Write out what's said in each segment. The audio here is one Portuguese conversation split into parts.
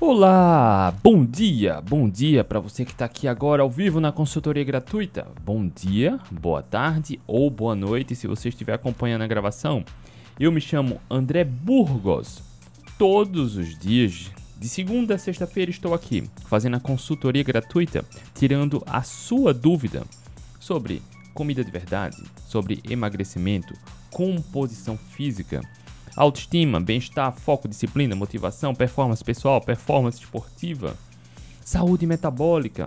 Olá, bom dia, bom dia para você que está aqui agora ao vivo na consultoria gratuita. Bom dia, boa tarde ou boa noite se você estiver acompanhando a gravação. Eu me chamo André Burgos. Todos os dias, de segunda a sexta-feira, estou aqui fazendo a consultoria gratuita, tirando a sua dúvida sobre comida de verdade, sobre emagrecimento, composição física autoestima, bem-estar, foco, disciplina, motivação, performance pessoal, performance esportiva, saúde metabólica,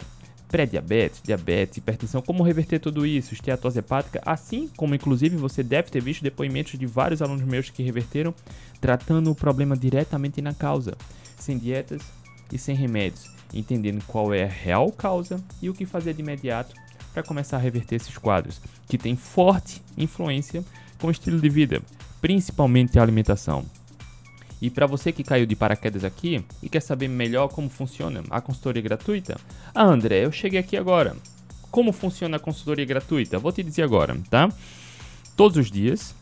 pré-diabetes, diabetes, hipertensão, como reverter tudo isso, esteatose hepática, assim como inclusive você deve ter visto depoimentos de vários alunos meus que reverteram, tratando o problema diretamente na causa, sem dietas e sem remédios, entendendo qual é a real causa e o que fazer de imediato para começar a reverter esses quadros, que têm forte influência com o estilo de vida, principalmente a alimentação. E para você que caiu de paraquedas aqui e quer saber melhor como funciona a consultoria gratuita, ah André, eu cheguei aqui agora. Como funciona a consultoria gratuita? Vou te dizer agora, tá? Todos os dias,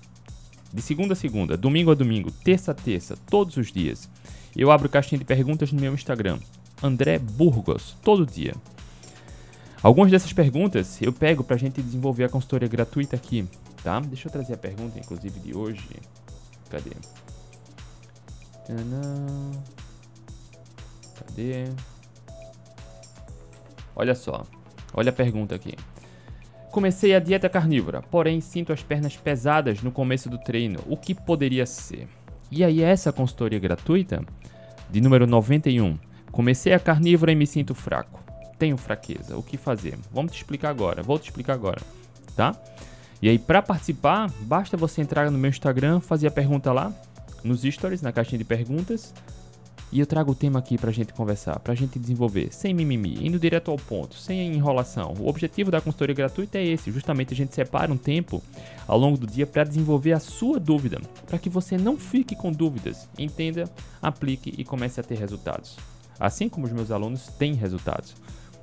de segunda a segunda, domingo a domingo, terça a terça, todos os dias, eu abro caixinha de perguntas no meu Instagram, André Burgos, todo dia. Algumas dessas perguntas eu pego para a gente desenvolver a consultoria gratuita aqui, tá? Deixa eu trazer a pergunta, inclusive, de hoje. Cadê? Cadê? Olha só. Olha a pergunta aqui. Comecei a dieta carnívora, porém sinto as pernas pesadas no começo do treino. O que poderia ser? E aí, essa consultoria gratuita, de número 91. Comecei a carnívora e me sinto fraco. Tenho fraqueza. O que fazer? Vamos te explicar agora. Vou te explicar agora, tá? E aí, para participar, basta você entrar no meu Instagram, fazer a pergunta lá, nos stories, na caixinha de perguntas. E eu trago o tema aqui pra gente conversar, pra gente desenvolver, sem mimimi, indo direto ao ponto, sem enrolação. O objetivo da consultoria gratuita é esse, justamente a gente separa um tempo ao longo do dia para desenvolver a sua dúvida, para que você não fique com dúvidas, entenda, aplique e comece a ter resultados. Assim como os meus alunos têm resultados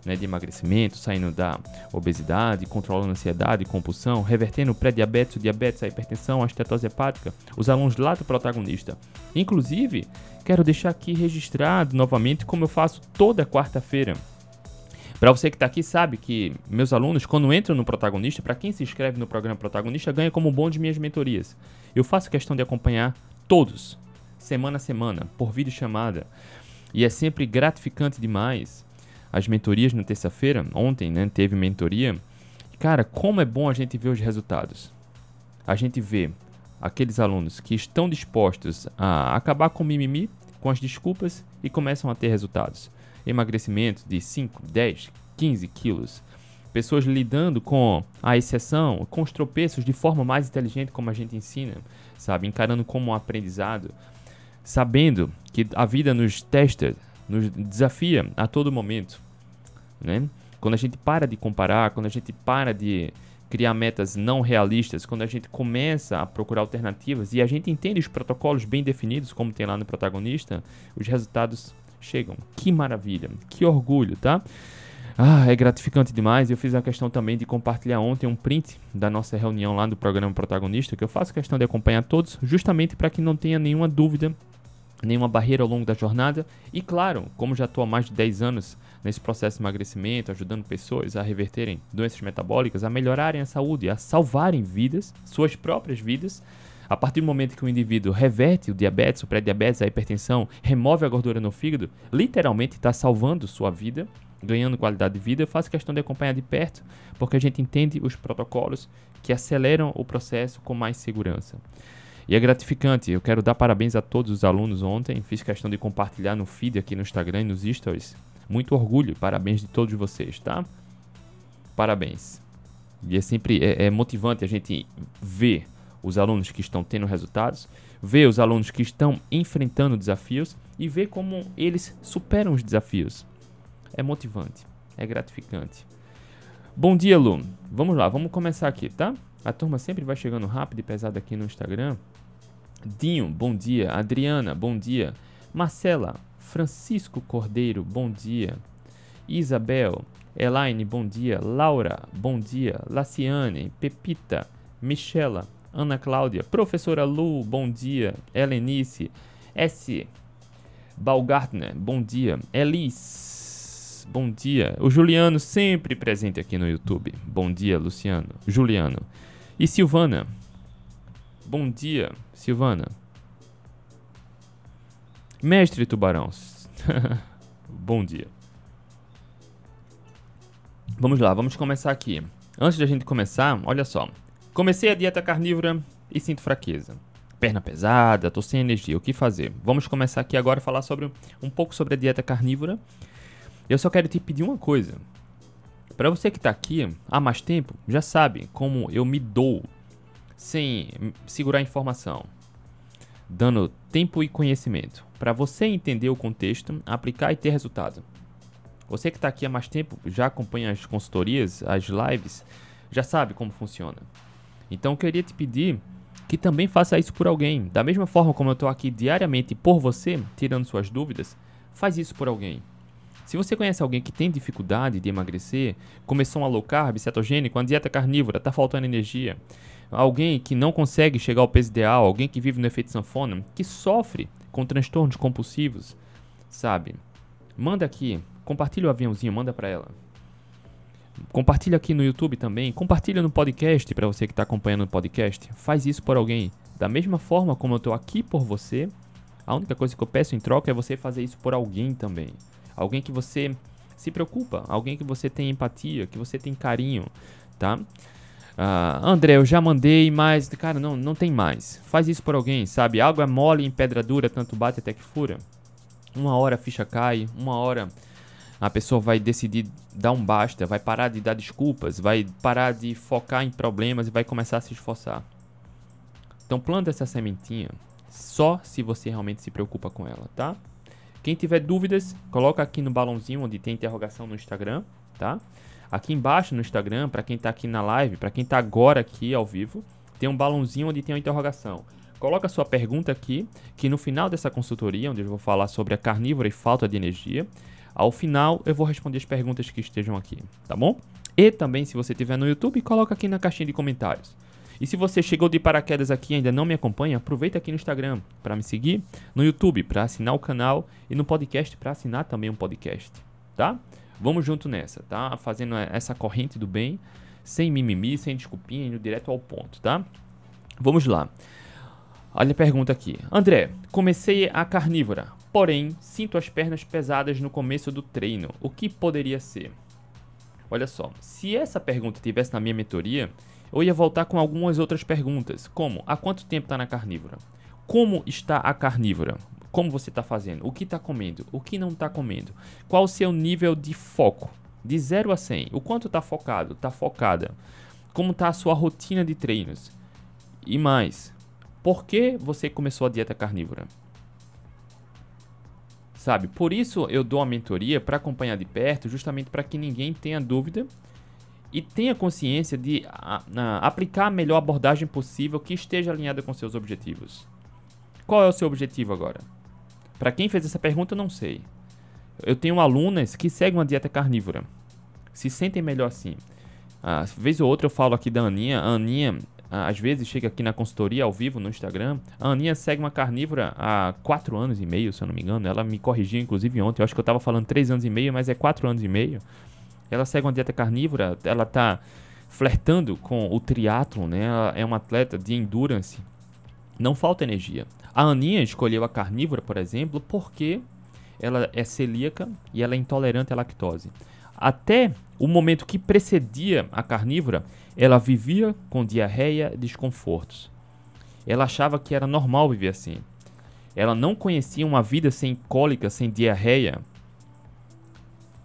né, de emagrecimento, saindo da obesidade, controlando a ansiedade, compulsão, revertendo o pré-diabetes, o diabetes, a hipertensão, a estetose hepática, os alunos lá do protagonista. Inclusive, quero deixar aqui registrado novamente como eu faço toda quarta-feira. Para você que está aqui sabe que meus alunos, quando entram no protagonista, para quem se inscreve no programa protagonista, ganha como bom de minhas mentorias. Eu faço questão de acompanhar todos, semana a semana, por vídeo chamada. E é sempre gratificante demais as mentorias na terça-feira, ontem, né, teve mentoria. Cara, como é bom a gente ver os resultados. A gente vê aqueles alunos que estão dispostos a acabar com o mimimi, com as desculpas e começam a ter resultados. Emagrecimento de 5, 10, 15 quilos. Pessoas lidando com a exceção, com os tropeços de forma mais inteligente, como a gente ensina, sabe? Encarando como um aprendizado, sabendo que a vida nos testa, nos desafia a todo momento né? Quando a gente para de comparar, quando a gente para de criar metas não realistas, quando a gente começa a procurar alternativas e a gente entende os protocolos bem definidos, como tem lá no protagonista, os resultados chegam. Que maravilha, que orgulho, tá? Ah, é gratificante demais. Eu fiz a questão também de compartilhar ontem um print da nossa reunião lá do programa Protagonista, que eu faço questão de acompanhar todos, justamente para que não tenha nenhuma dúvida, nenhuma barreira ao longo da jornada. E claro, como já estou há mais de 10 anos nesse processo de emagrecimento, ajudando pessoas a reverterem doenças metabólicas, a melhorarem a saúde, a salvarem vidas, suas próprias vidas. A partir do momento que o indivíduo reverte o diabetes, o pré-diabetes, a hipertensão, remove a gordura no fígado, literalmente está salvando sua vida, ganhando qualidade de vida. Eu faço questão de acompanhar de perto, porque a gente entende os protocolos que aceleram o processo com mais segurança. E é gratificante. Eu quero dar parabéns a todos os alunos ontem. Fiz questão de compartilhar no feed aqui no Instagram e nos stories muito orgulho, parabéns de todos vocês, tá? Parabéns. E é sempre é, é motivante a gente ver os alunos que estão tendo resultados, ver os alunos que estão enfrentando desafios e ver como eles superam os desafios. É motivante, é gratificante. Bom dia, aluno. Vamos lá, vamos começar aqui, tá? A turma sempre vai chegando rápido e pesado aqui no Instagram. Dinho, bom dia. Adriana, bom dia. Marcela, Francisco Cordeiro, bom dia. Isabel, Elaine, bom dia. Laura, bom dia. Laciane, Pepita, Michela, Ana Cláudia, Professora Lu, bom dia. Helenice, S. Balgartner, bom dia. Elis, bom dia. O Juliano, sempre presente aqui no YouTube. Bom dia, Luciano. Juliano. E Silvana. Bom dia, Silvana. Mestre Tubarão. bom dia. Vamos lá, vamos começar aqui. Antes da gente começar, olha só. Comecei a dieta carnívora e sinto fraqueza perna pesada, tô sem energia, o que fazer? Vamos começar aqui agora a falar sobre um pouco sobre a dieta carnívora. Eu só quero te pedir uma coisa. Para você que está aqui há mais tempo, já sabe como eu me dou sem segurar informação, dando tempo e conhecimento para você entender o contexto, aplicar e ter resultado. Você que está aqui há mais tempo, já acompanha as consultorias, as lives, já sabe como funciona. Então eu queria te pedir que também faça isso por alguém. Da mesma forma como eu estou aqui diariamente por você, tirando suas dúvidas, faz isso por alguém. Se você conhece alguém que tem dificuldade de emagrecer, começou um low carb, cetogênico, uma dieta carnívora, está faltando energia, alguém que não consegue chegar ao peso ideal, alguém que vive no efeito sanfona, que sofre com transtornos compulsivos, sabe? Manda aqui, compartilha o aviãozinho, manda para ela. Compartilha aqui no YouTube também. Compartilha no podcast para você que está acompanhando o podcast. Faz isso por alguém. Da mesma forma como eu estou aqui por você, a única coisa que eu peço em troca é você fazer isso por alguém também. Alguém que você se preocupa, alguém que você tem empatia, que você tem carinho, tá? Uh, André, eu já mandei, mas, cara, não, não tem mais. Faz isso por alguém, sabe? Água mole em pedra dura, tanto bate até que fura. Uma hora a ficha cai, uma hora a pessoa vai decidir dar um basta, vai parar de dar desculpas, vai parar de focar em problemas e vai começar a se esforçar. Então planta essa sementinha só se você realmente se preocupa com ela, tá? Quem tiver dúvidas, coloca aqui no balãozinho onde tem interrogação no Instagram, tá? Aqui embaixo no Instagram, para quem está aqui na live, para quem está agora aqui ao vivo, tem um balãozinho onde tem uma interrogação. Coloca sua pergunta aqui, que no final dessa consultoria, onde eu vou falar sobre a carnívora e falta de energia, ao final, eu vou responder as perguntas que estejam aqui, tá bom? E também, se você estiver no YouTube, coloca aqui na caixinha de comentários. E se você chegou de paraquedas aqui e ainda não me acompanha, aproveita aqui no Instagram para me seguir, no YouTube para assinar o canal e no podcast para assinar também um podcast, tá? Vamos junto nessa, tá? Fazendo essa corrente do bem, sem mimimi, sem desculpinha, indo direto ao ponto, tá? Vamos lá. Olha a pergunta aqui. André, comecei a carnívora. Porém, sinto as pernas pesadas no começo do treino. O que poderia ser? Olha só, se essa pergunta tivesse na minha mentoria, eu ia voltar com algumas outras perguntas, como há quanto tempo está na carnívora? Como está a carnívora? Como você está fazendo? O que está comendo? O que não está comendo? Qual o seu nível de foco? De 0 a 100. O quanto está focado? Está focada? Como está a sua rotina de treinos? E mais, por que você começou a dieta carnívora? sabe? Por isso eu dou a mentoria para acompanhar de perto, justamente para que ninguém tenha dúvida e tenha consciência de a, a, aplicar a melhor abordagem possível que esteja alinhada com seus objetivos. Qual é o seu objetivo agora? Para quem fez essa pergunta, eu não sei. Eu tenho alunas que seguem uma dieta carnívora, se sentem melhor assim. Às vez ou outra eu falo aqui da Aninha. A Aninha, ah, às vezes chega aqui na consultoria ao vivo no Instagram. A Aninha segue uma carnívora há 4 anos e meio, se eu não me engano. Ela me corrigiu, inclusive, ontem. Eu acho que eu estava falando 3 anos e meio, mas é 4 anos e meio. Ela segue uma dieta carnívora, ela está flertando com o triatlon, né? Ela é uma atleta de endurance. Não falta energia. A Aninha escolheu a carnívora, por exemplo, porque ela é celíaca e ela é intolerante à lactose. Até o momento que precedia a carnívora, ela vivia com diarreia e desconfortos. Ela achava que era normal viver assim. Ela não conhecia uma vida sem cólica, sem diarreia.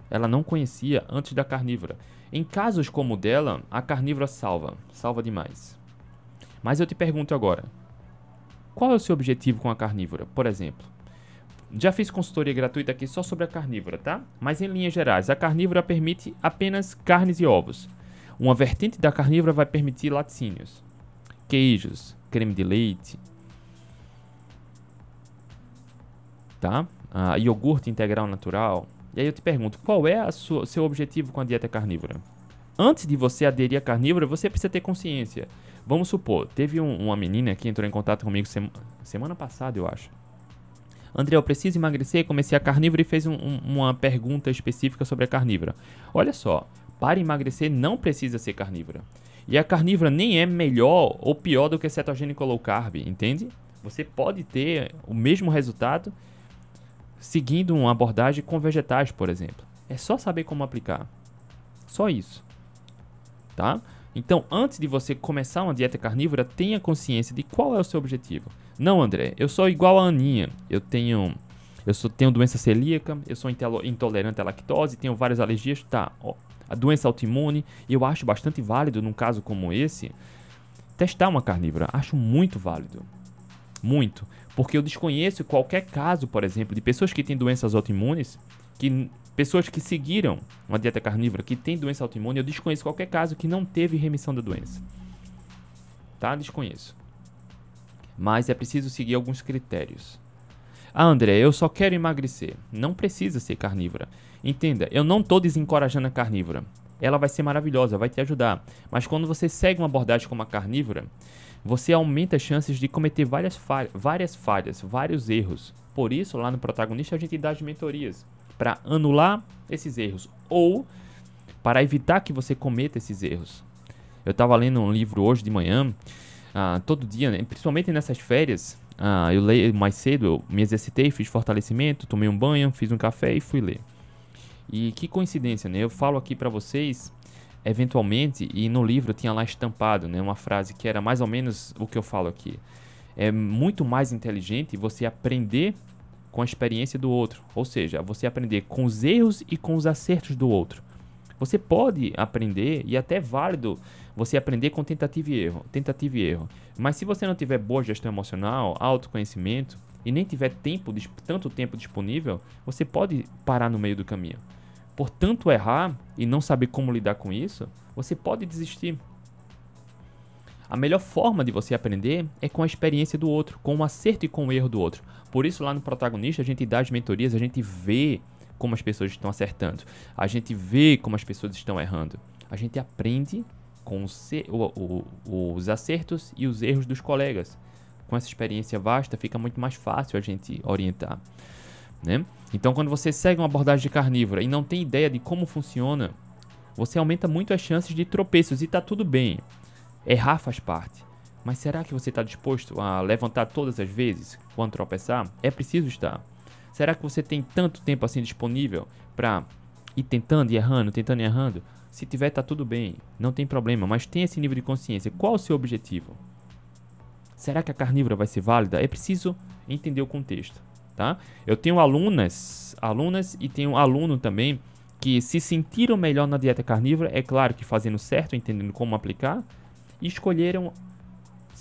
Ela não conhecia antes da carnívora. Em casos como o dela, a carnívora salva, salva demais. Mas eu te pergunto agora: qual é o seu objetivo com a carnívora, por exemplo? Já fiz consultoria gratuita aqui só sobre a carnívora, tá? Mas em linhas gerais, a carnívora permite apenas carnes e ovos. Uma vertente da carnívora vai permitir laticínios, queijos, creme de leite, tá? Ah, iogurte integral natural. E aí eu te pergunto, qual é o seu objetivo com a dieta carnívora? Antes de você aderir à carnívora, você precisa ter consciência. Vamos supor, teve um, uma menina que entrou em contato comigo semana passada, eu acho André, eu preciso emagrecer, comecei a carnívora e fez um, um, uma pergunta específica sobre a carnívora. Olha só, para emagrecer não precisa ser carnívora. E a carnívora nem é melhor ou pior do que cetogênico low carb, entende? Você pode ter o mesmo resultado seguindo uma abordagem com vegetais, por exemplo. É só saber como aplicar. Só isso. Tá? Então, antes de você começar uma dieta carnívora, tenha consciência de qual é o seu objetivo. Não, André, eu sou igual a Aninha. Eu tenho eu sou, tenho doença celíaca, eu sou intolerante à lactose, tenho várias alergias. Tá, ó, a doença autoimune, eu acho bastante válido num caso como esse testar uma carnívora. Acho muito válido. Muito. Porque eu desconheço qualquer caso, por exemplo, de pessoas que têm doenças autoimunes, que pessoas que seguiram uma dieta carnívora que tem doença autoimune, eu desconheço qualquer caso que não teve remissão da doença. Tá? Desconheço. Mas é preciso seguir alguns critérios. Ah, André, eu só quero emagrecer. Não precisa ser carnívora. Entenda, eu não estou desencorajando a carnívora. Ela vai ser maravilhosa, vai te ajudar. Mas quando você segue uma abordagem como a carnívora, você aumenta as chances de cometer várias, falhas, várias falhas, vários erros. Por isso, lá no protagonista, a gente dá as mentorias para anular esses erros ou para evitar que você cometa esses erros. Eu estava lendo um livro hoje de manhã, uh, todo dia, né? principalmente nessas férias. Uh, eu leio mais cedo, eu me exercitei, fiz fortalecimento, tomei um banho, fiz um café e fui ler. E que coincidência, né? Eu falo aqui para vocês eventualmente, e no livro tinha lá estampado né, uma frase que era mais ou menos o que eu falo aqui. É muito mais inteligente você aprender com a experiência do outro, ou seja, você aprender com os erros e com os acertos do outro. Você pode aprender e até é válido você aprender com tentativa e erro, tentativa e erro. Mas se você não tiver boa gestão emocional, autoconhecimento e nem tiver tempo, tanto tempo disponível, você pode parar no meio do caminho por tanto errar e não saber como lidar com isso, você pode desistir. A melhor forma de você aprender é com a experiência do outro, com o acerto e com o erro do outro. Por isso, lá no protagonista, a gente dá as mentorias, a gente vê como as pessoas estão acertando, a gente vê como as pessoas estão errando. A gente aprende com os, acertos e os erros dos colegas. Com essa experiência vasta, fica muito mais fácil a gente orientar. Né? Então, quando você segue uma abordagem carnívora e não tem ideia de como funciona, você aumenta muito as chances de tropeços e está tudo bem. Errar faz parte. Mas será que você está disposto a levantar todas as vezes quando tropeçar? É preciso estar. Será que você tem tanto tempo assim disponível para ir tentando e errando, tentando e errando? Se tiver, tá tudo bem, não tem problema, mas tem esse nível de consciência. Qual o seu objetivo? Será que a carnívora vai ser válida? É preciso entender o contexto tá? Eu tenho alunas, alunas e tenho aluno também que se sentiram melhor na dieta carnívora, é claro que fazendo certo, entendendo como aplicar, e escolheram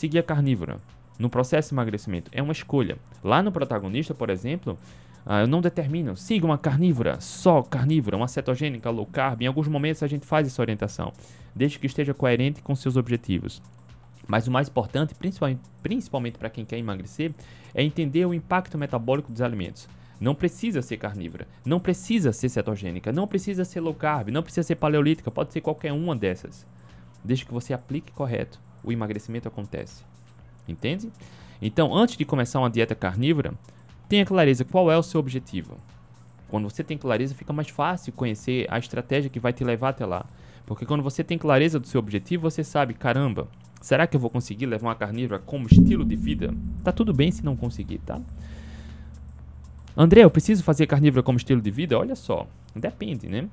seguir a carnívora no processo de emagrecimento. É uma escolha. Lá no protagonista, por exemplo, uh, eu não determino, siga uma carnívora, só carnívora, uma cetogênica, low carb. Em alguns momentos a gente faz essa orientação, desde que esteja coerente com seus objetivos. Mas o mais importante, principalmente, principalmente para quem quer emagrecer, é entender o impacto metabólico dos alimentos. Não precisa ser carnívora, não precisa ser cetogênica, não precisa ser low carb, não precisa ser paleolítica, pode ser qualquer uma dessas. Desde que você aplique correto, o emagrecimento acontece. Entende? Então, antes de começar uma dieta carnívora, tenha clareza qual é o seu objetivo. Quando você tem clareza, fica mais fácil conhecer a estratégia que vai te levar até lá. Porque quando você tem clareza do seu objetivo, você sabe, caramba, Será que eu vou conseguir levar uma carnívora como estilo de vida? Tá tudo bem se não conseguir, tá? André, eu preciso fazer carnívora como estilo de vida? Olha só, depende, né?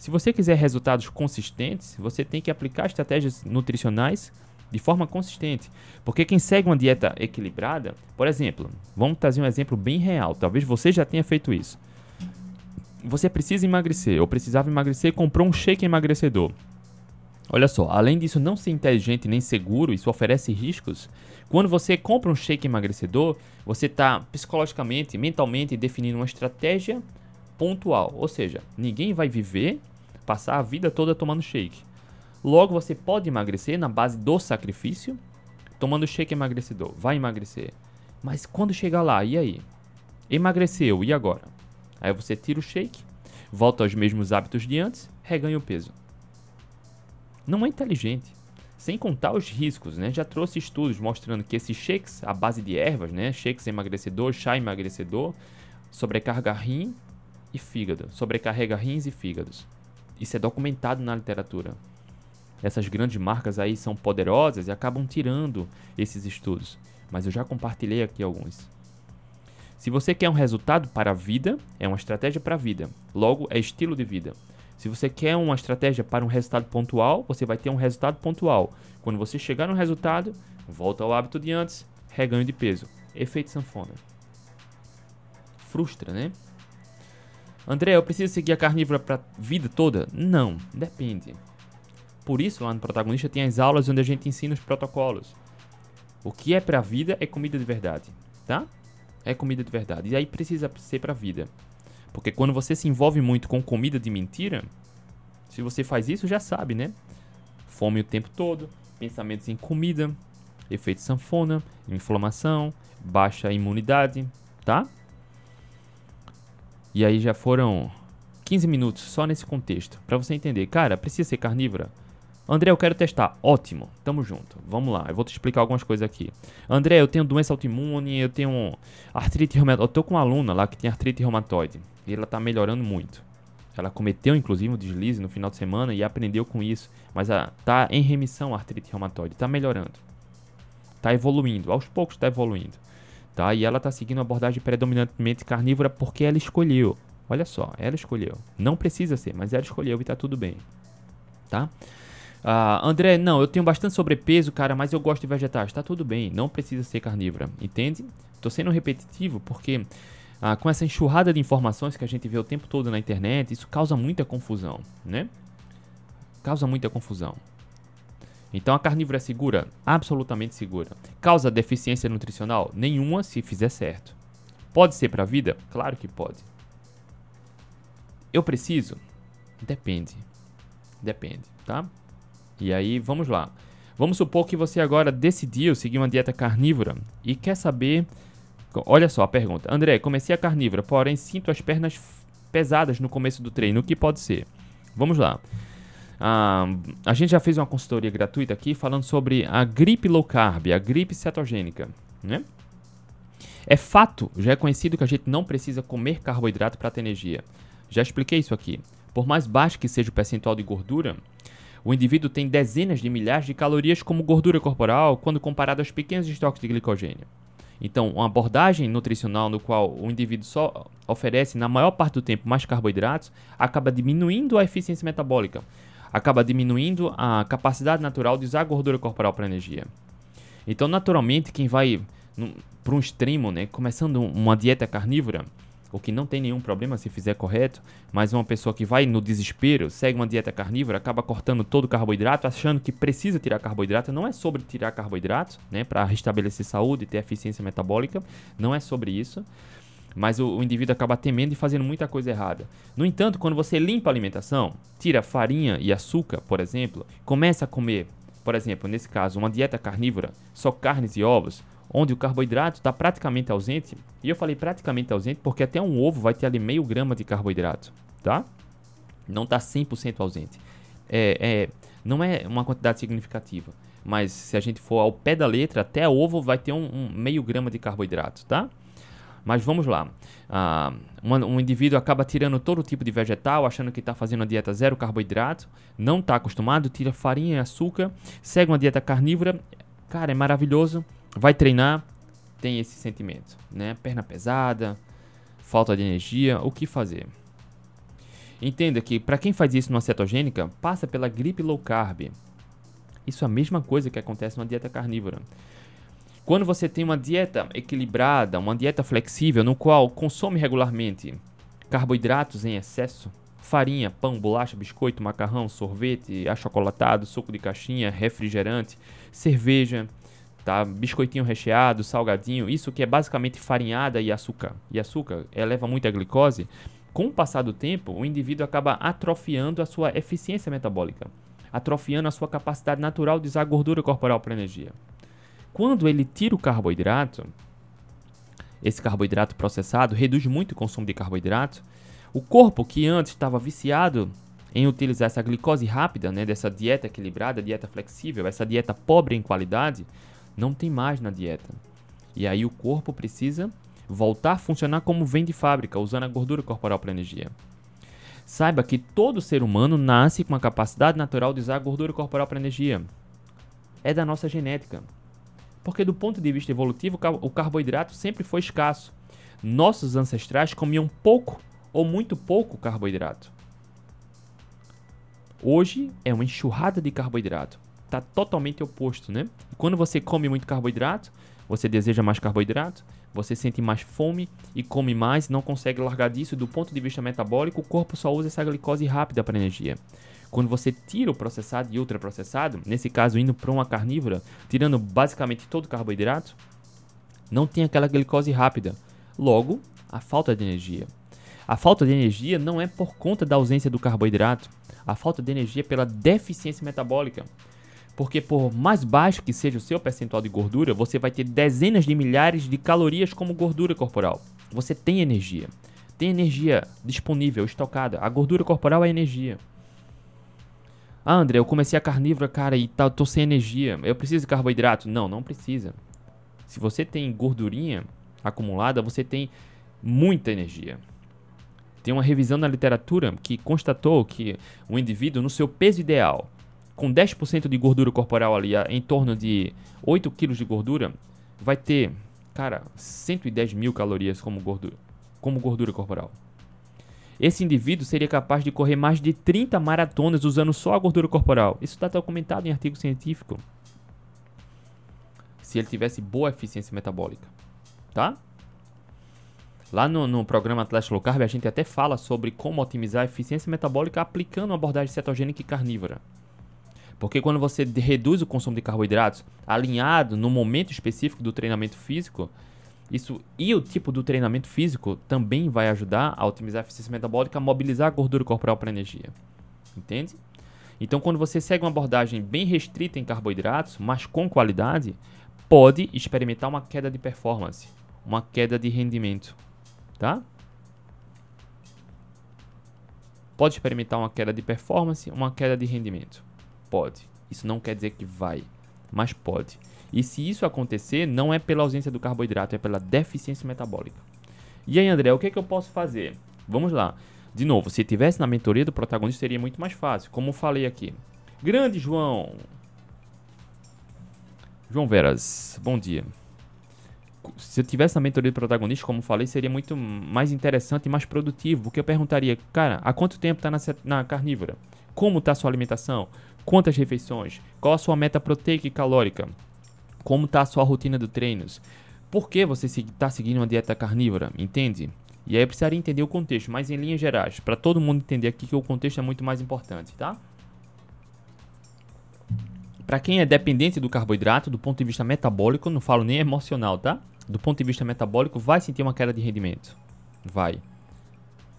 Se você quiser resultados consistentes, você tem que aplicar estratégias nutricionais de forma consistente. Porque quem segue uma dieta equilibrada, por exemplo, vamos trazer um exemplo bem real, talvez você já tenha feito isso. Você precisa emagrecer, ou precisava emagrecer comprou um shake emagrecedor. Olha só, além disso não ser inteligente nem seguro, isso oferece riscos. Quando você compra um shake emagrecedor, você está psicologicamente, mentalmente definindo uma estratégia pontual. Ou seja, ninguém vai viver, passar a vida toda tomando shake. Logo, você pode emagrecer na base do sacrifício, tomando shake emagrecedor. Vai emagrecer. Mas quando chegar lá, e aí? Emagreceu, e agora? Aí você tira o shake, volta aos mesmos hábitos de antes, reganha o peso. Não é inteligente. Sem contar os riscos, né? Já trouxe estudos mostrando que esses shakes à base de ervas, né? Shakes emagrecedor, chá emagrecedor, sobrecarga rim e fígado, sobrecarrega rins e fígados. Isso é documentado na literatura. Essas grandes marcas aí são poderosas e acabam tirando esses estudos, mas eu já compartilhei aqui alguns. Se você quer um resultado para a vida, é uma estratégia para a vida. Logo, é estilo de vida. Se você quer uma estratégia para um resultado pontual, você vai ter um resultado pontual. Quando você chegar no resultado, volta ao hábito de antes, reganho de peso. Efeito sanfona. Frustra, né? André, eu preciso seguir a carnívora para vida toda? Não, depende. Por isso, lá no protagonista tem as aulas onde a gente ensina os protocolos. O que é para a vida é comida de verdade, tá? É comida de verdade. E aí precisa ser para a vida. Porque quando você se envolve muito com comida de mentira, se você faz isso, já sabe, né? Fome o tempo todo, pensamentos em comida, efeito sanfona, inflamação, baixa imunidade, tá? E aí já foram 15 minutos só nesse contexto, para você entender. Cara, precisa ser carnívora? André, eu quero testar. Ótimo, tamo junto. Vamos lá, eu vou te explicar algumas coisas aqui. André, eu tenho doença autoimune, eu tenho artrite reumatoide. Eu tô com uma aluna lá que tem artrite reumatoide e ela tá melhorando muito. Ela cometeu inclusive um deslize no final de semana e aprendeu com isso, mas a, tá em remissão a artrite reumatoide, tá melhorando. Tá evoluindo, aos poucos tá evoluindo. Tá? E ela tá seguindo uma abordagem predominantemente carnívora porque ela escolheu. Olha só, ela escolheu. Não precisa ser, mas ela escolheu e tá tudo bem. Tá? Ah, André, não, eu tenho bastante sobrepeso, cara, mas eu gosto de vegetais. Tá tudo bem, não precisa ser carnívora, entende? Tô sendo repetitivo porque ah, com essa enxurrada de informações que a gente vê o tempo todo na internet, isso causa muita confusão, né? Causa muita confusão. Então a carnívora é segura? Absolutamente segura. Causa deficiência nutricional? Nenhuma se fizer certo. Pode ser para a vida? Claro que pode. Eu preciso? Depende. Depende, tá? E aí, vamos lá. Vamos supor que você agora decidiu seguir uma dieta carnívora e quer saber. Olha só a pergunta. André, comecei a carnívora, porém sinto as pernas pesadas no começo do treino. O que pode ser? Vamos lá. Ah, a gente já fez uma consultoria gratuita aqui falando sobre a gripe low carb, a gripe cetogênica, né? É fato, já é conhecido que a gente não precisa comer carboidrato para ter energia. Já expliquei isso aqui. Por mais baixo que seja o percentual de gordura, o indivíduo tem dezenas de milhares de calorias como gordura corporal quando comparado aos pequenos estoques de glicogênio. Então, uma abordagem nutricional no qual o indivíduo só oferece, na maior parte do tempo, mais carboidratos, acaba diminuindo a eficiência metabólica, acaba diminuindo a capacidade natural de usar a gordura corporal para energia. Então, naturalmente, quem vai para um extremo, né, começando uma dieta carnívora, o que não tem nenhum problema se fizer correto, mas uma pessoa que vai no desespero, segue uma dieta carnívora, acaba cortando todo o carboidrato, achando que precisa tirar carboidrato, não é sobre tirar carboidrato, né, para restabelecer saúde e ter eficiência metabólica, não é sobre isso. Mas o, o, indivíduo acaba temendo e fazendo muita coisa errada. No entanto, quando você limpa a alimentação, tira farinha e açúcar, por exemplo, começa a comer, por exemplo, nesse caso, uma dieta carnívora, só carnes e ovos, onde o carboidrato está praticamente ausente. E eu falei praticamente ausente porque até um ovo vai ter ali meio grama de carboidrato, tá? Não está 100% ausente. É, é, não é uma quantidade significativa, mas se a gente for ao pé da letra, até ovo vai ter um, um meio grama de carboidrato, tá? Mas vamos lá. Ah, um, um, indivíduo acaba tirando todo tipo de vegetal, achando que está fazendo uma dieta zero carboidrato, não está acostumado, tira farinha e açúcar, segue uma dieta carnívora. Cara, é maravilhoso vai treinar, tem esse sentimento, né? Perna pesada, falta de energia, o que fazer? Entenda que para quem faz isso numa cetogênica, passa pela gripe low carb. Isso é a mesma coisa que acontece numa dieta carnívora. Quando você tem uma dieta equilibrada, uma dieta flexível, no qual consome regularmente carboidratos em excesso, farinha, pão, bolacha, biscoito, macarrão, sorvete, achocolatado, suco de caixinha, refrigerante, cerveja, tá? Biscoitinho recheado, salgadinho, isso que é basicamente farinhada e açúcar. E açúcar eleva muito a glicose. Com o passar do tempo, o indivíduo acaba atrofiando a sua eficiência metabólica, atrofiando a sua capacidade natural de usar gordura corporal para energia. Quando ele tira o carboidrato, esse carboidrato processado reduz muito o consumo de carboidrato. O corpo que antes estava viciado em utilizar essa glicose rápida, né, dessa dieta equilibrada, dieta flexível, essa dieta pobre em qualidade, não tem mais na dieta. E aí o corpo precisa voltar a funcionar como vem de fábrica, usando a gordura corporal para energia. Saiba que todo ser humano nasce com a capacidade natural de usar a gordura corporal para energia. É da nossa genética. Porque do ponto de vista evolutivo, o carboidrato sempre foi escasso. Nossos ancestrais comiam pouco ou muito pouco carboidrato. Hoje é uma enxurrada de carboidrato. Está totalmente oposto, né? Quando você come muito carboidrato, você deseja mais carboidrato, você sente mais fome e come mais, não consegue largar disso. Do ponto de vista metabólico, o corpo só usa essa glicose rápida para energia. Quando você tira o processado e ultraprocessado, nesse caso indo para uma carnívora, tirando basicamente todo o carboidrato, não tem aquela glicose rápida. Logo, a falta de energia. A falta de energia não é por conta da ausência do carboidrato. A falta de energia é pela deficiência metabólica. Porque por mais baixo que seja o seu percentual de gordura, você vai ter dezenas de milhares de calorias como gordura corporal. Você tem energia. Tem energia disponível, estocada. A gordura corporal é energia. Ah, André, eu comecei a carnívora, cara, e tá, tô sem energia. Eu preciso de carboidrato? Não, não precisa. Se você tem gordurinha acumulada, você tem muita energia. Tem uma revisão na literatura que constatou que o indivíduo, no seu peso ideal, com 10% de gordura corporal ali, em torno de 8 kg de gordura, vai ter, cara, 110 mil calorias como gordura, como gordura corporal. Esse indivíduo seria capaz de correr mais de 30 maratonas usando só a gordura corporal. Isso está documentado em artigo científico. Se ele tivesse boa eficiência metabólica, tá? Lá no, no programa Atlético Low Carb, a gente até fala sobre como otimizar a eficiência metabólica aplicando uma abordagem cetogênica e carnívora. Porque quando você reduz o consumo de carboidratos alinhado no momento específico do treinamento físico, isso e o tipo do treinamento físico também vai ajudar a otimizar a eficiência metabólica, a mobilizar a gordura corporal para energia. Entende? Então, quando você segue uma abordagem bem restrita em carboidratos, mas com qualidade, pode experimentar uma queda de performance, uma queda de rendimento, tá? Pode experimentar uma queda de performance, uma queda de rendimento. Pode. Isso não quer dizer que vai, mas pode. E se isso acontecer, não é pela ausência do carboidrato, é pela deficiência metabólica. E aí, André, o que, é que eu posso fazer? Vamos lá. De novo, se tivesse na mentoria do protagonista, seria muito mais fácil. Como falei aqui. Grande João. João Veras, bom dia. Se eu tivesse na mentoria do protagonista, como falei, seria muito mais interessante e mais produtivo. Porque eu perguntaria, cara, há quanto tempo está na, na carnívora? Como está sua alimentação? Quantas refeições? Qual a sua meta proteica e calórica? como está a sua rotina de treinos, por que você está seguindo uma dieta carnívora, entende? E aí precisaria entender o contexto, mas em linhas gerais, para todo mundo entender aqui que o contexto é muito mais importante, tá? Para quem é dependente do carboidrato, do ponto de vista metabólico, não falo nem emocional, tá? Do ponto de vista metabólico, vai sentir uma queda de rendimento. Vai.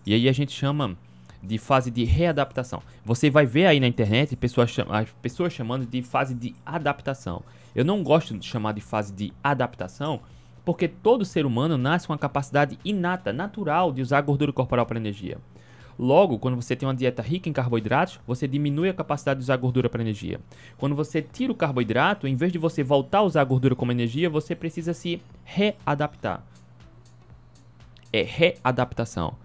E aí a gente chama de fase de readaptação. Você vai ver aí na internet pessoas, as pessoas chamando de fase de adaptação. Eu não gosto de chamar de fase de adaptação, porque todo ser humano nasce com a capacidade inata, natural de usar gordura corporal para energia. Logo, quando você tem uma dieta rica em carboidratos, você diminui a capacidade de usar gordura para energia. Quando você tira o carboidrato, em vez de você voltar a usar a gordura como energia, você precisa se readaptar. É readaptação.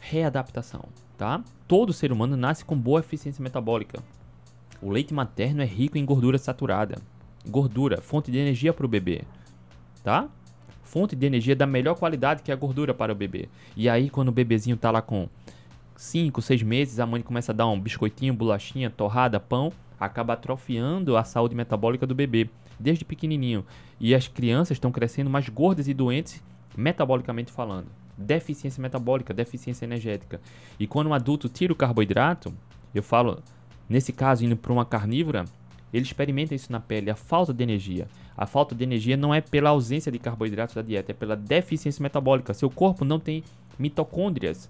Readaptação, tá? Todo ser humano nasce com boa eficiência metabólica. O leite materno é rico em gordura saturada gordura, fonte de energia para o bebê, tá? Fonte de energia da melhor qualidade que é a gordura para o bebê. E aí quando o bebezinho tá lá com 5, 6 meses, a mãe começa a dar um biscoitinho, bolachinha, torrada, pão, acaba atrofiando a saúde metabólica do bebê desde pequenininho. E as crianças estão crescendo mais gordas e doentes metabolicamente falando. Deficiência metabólica, deficiência energética. E quando um adulto tira o carboidrato, eu falo, nesse caso indo para uma carnívora, ele experimenta isso na pele, a falta de energia. A falta de energia não é pela ausência de carboidratos da dieta, é pela deficiência metabólica. Seu corpo não tem mitocôndrias,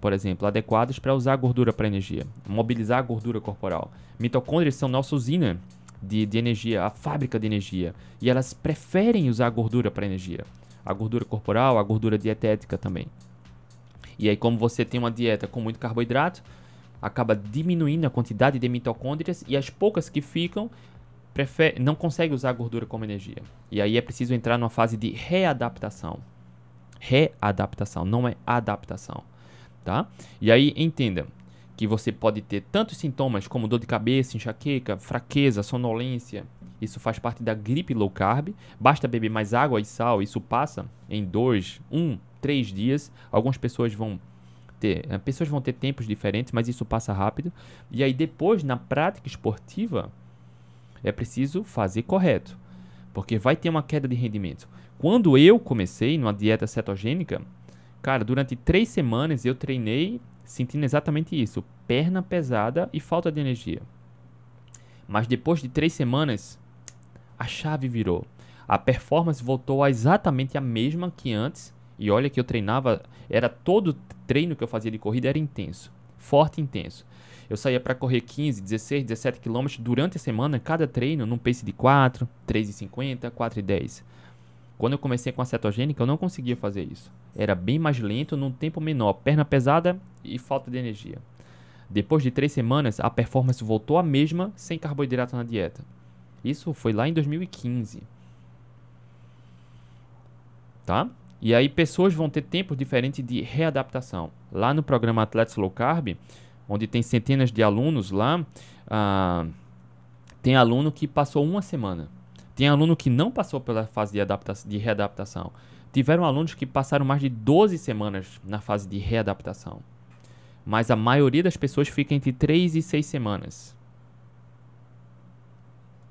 por exemplo, adequadas para usar a gordura para energia, mobilizar a gordura corporal. Mitocôndrias são nossa usina de, de energia, a fábrica de energia, e elas preferem usar a gordura para energia. A gordura corporal, a gordura dietética também. E aí, como você tem uma dieta com muito carboidrato, acaba diminuindo a quantidade de mitocôndrias e as poucas que ficam prefere, não consegue usar a gordura como energia. E aí é preciso entrar numa fase de readaptação. Readaptação, não é adaptação, tá? E aí entenda que você pode ter tantos sintomas como dor de cabeça, enxaqueca, fraqueza, sonolência. Isso faz parte da gripe low carb. Basta beber mais água e sal, isso passa em dois, um, três dias. Algumas pessoas vão ter, eh, pessoas vão ter tempos diferentes, mas isso passa rápido. E aí depois na prática esportiva é preciso fazer correto, porque vai ter uma queda de rendimento. Quando eu comecei numa dieta cetogênica, cara, durante três semanas eu treinei sentindo exatamente isso: perna pesada e falta de energia. Mas depois de três semanas, a chave virou. A performance voltou a exatamente a mesma que antes. E olha que eu treinava, era todo treino que eu fazia de corrida era intenso, forte e intenso. Eu saía para correr 15, 16, 17 quilômetros durante a semana, cada treino, num pace de 4, 3,50, 4,10. Quando eu comecei com a cetogênica, eu não conseguia fazer isso. Era bem mais lento, num tempo menor, perna pesada e falta de energia. Depois de três semanas, a performance voltou a mesma sem carboidrato na dieta. Isso foi lá em 2015. Tá? E aí pessoas vão ter tempos diferentes de readaptação. Lá no programa Atletas Low Carb, onde tem centenas de alunos lá, ah, tem aluno que passou uma semana. Tem aluno que não passou pela fase de, de readaptação. Tiveram alunos que passaram mais de 12 semanas na fase de readaptação. Mas a maioria das pessoas fica entre 3 e 6 semanas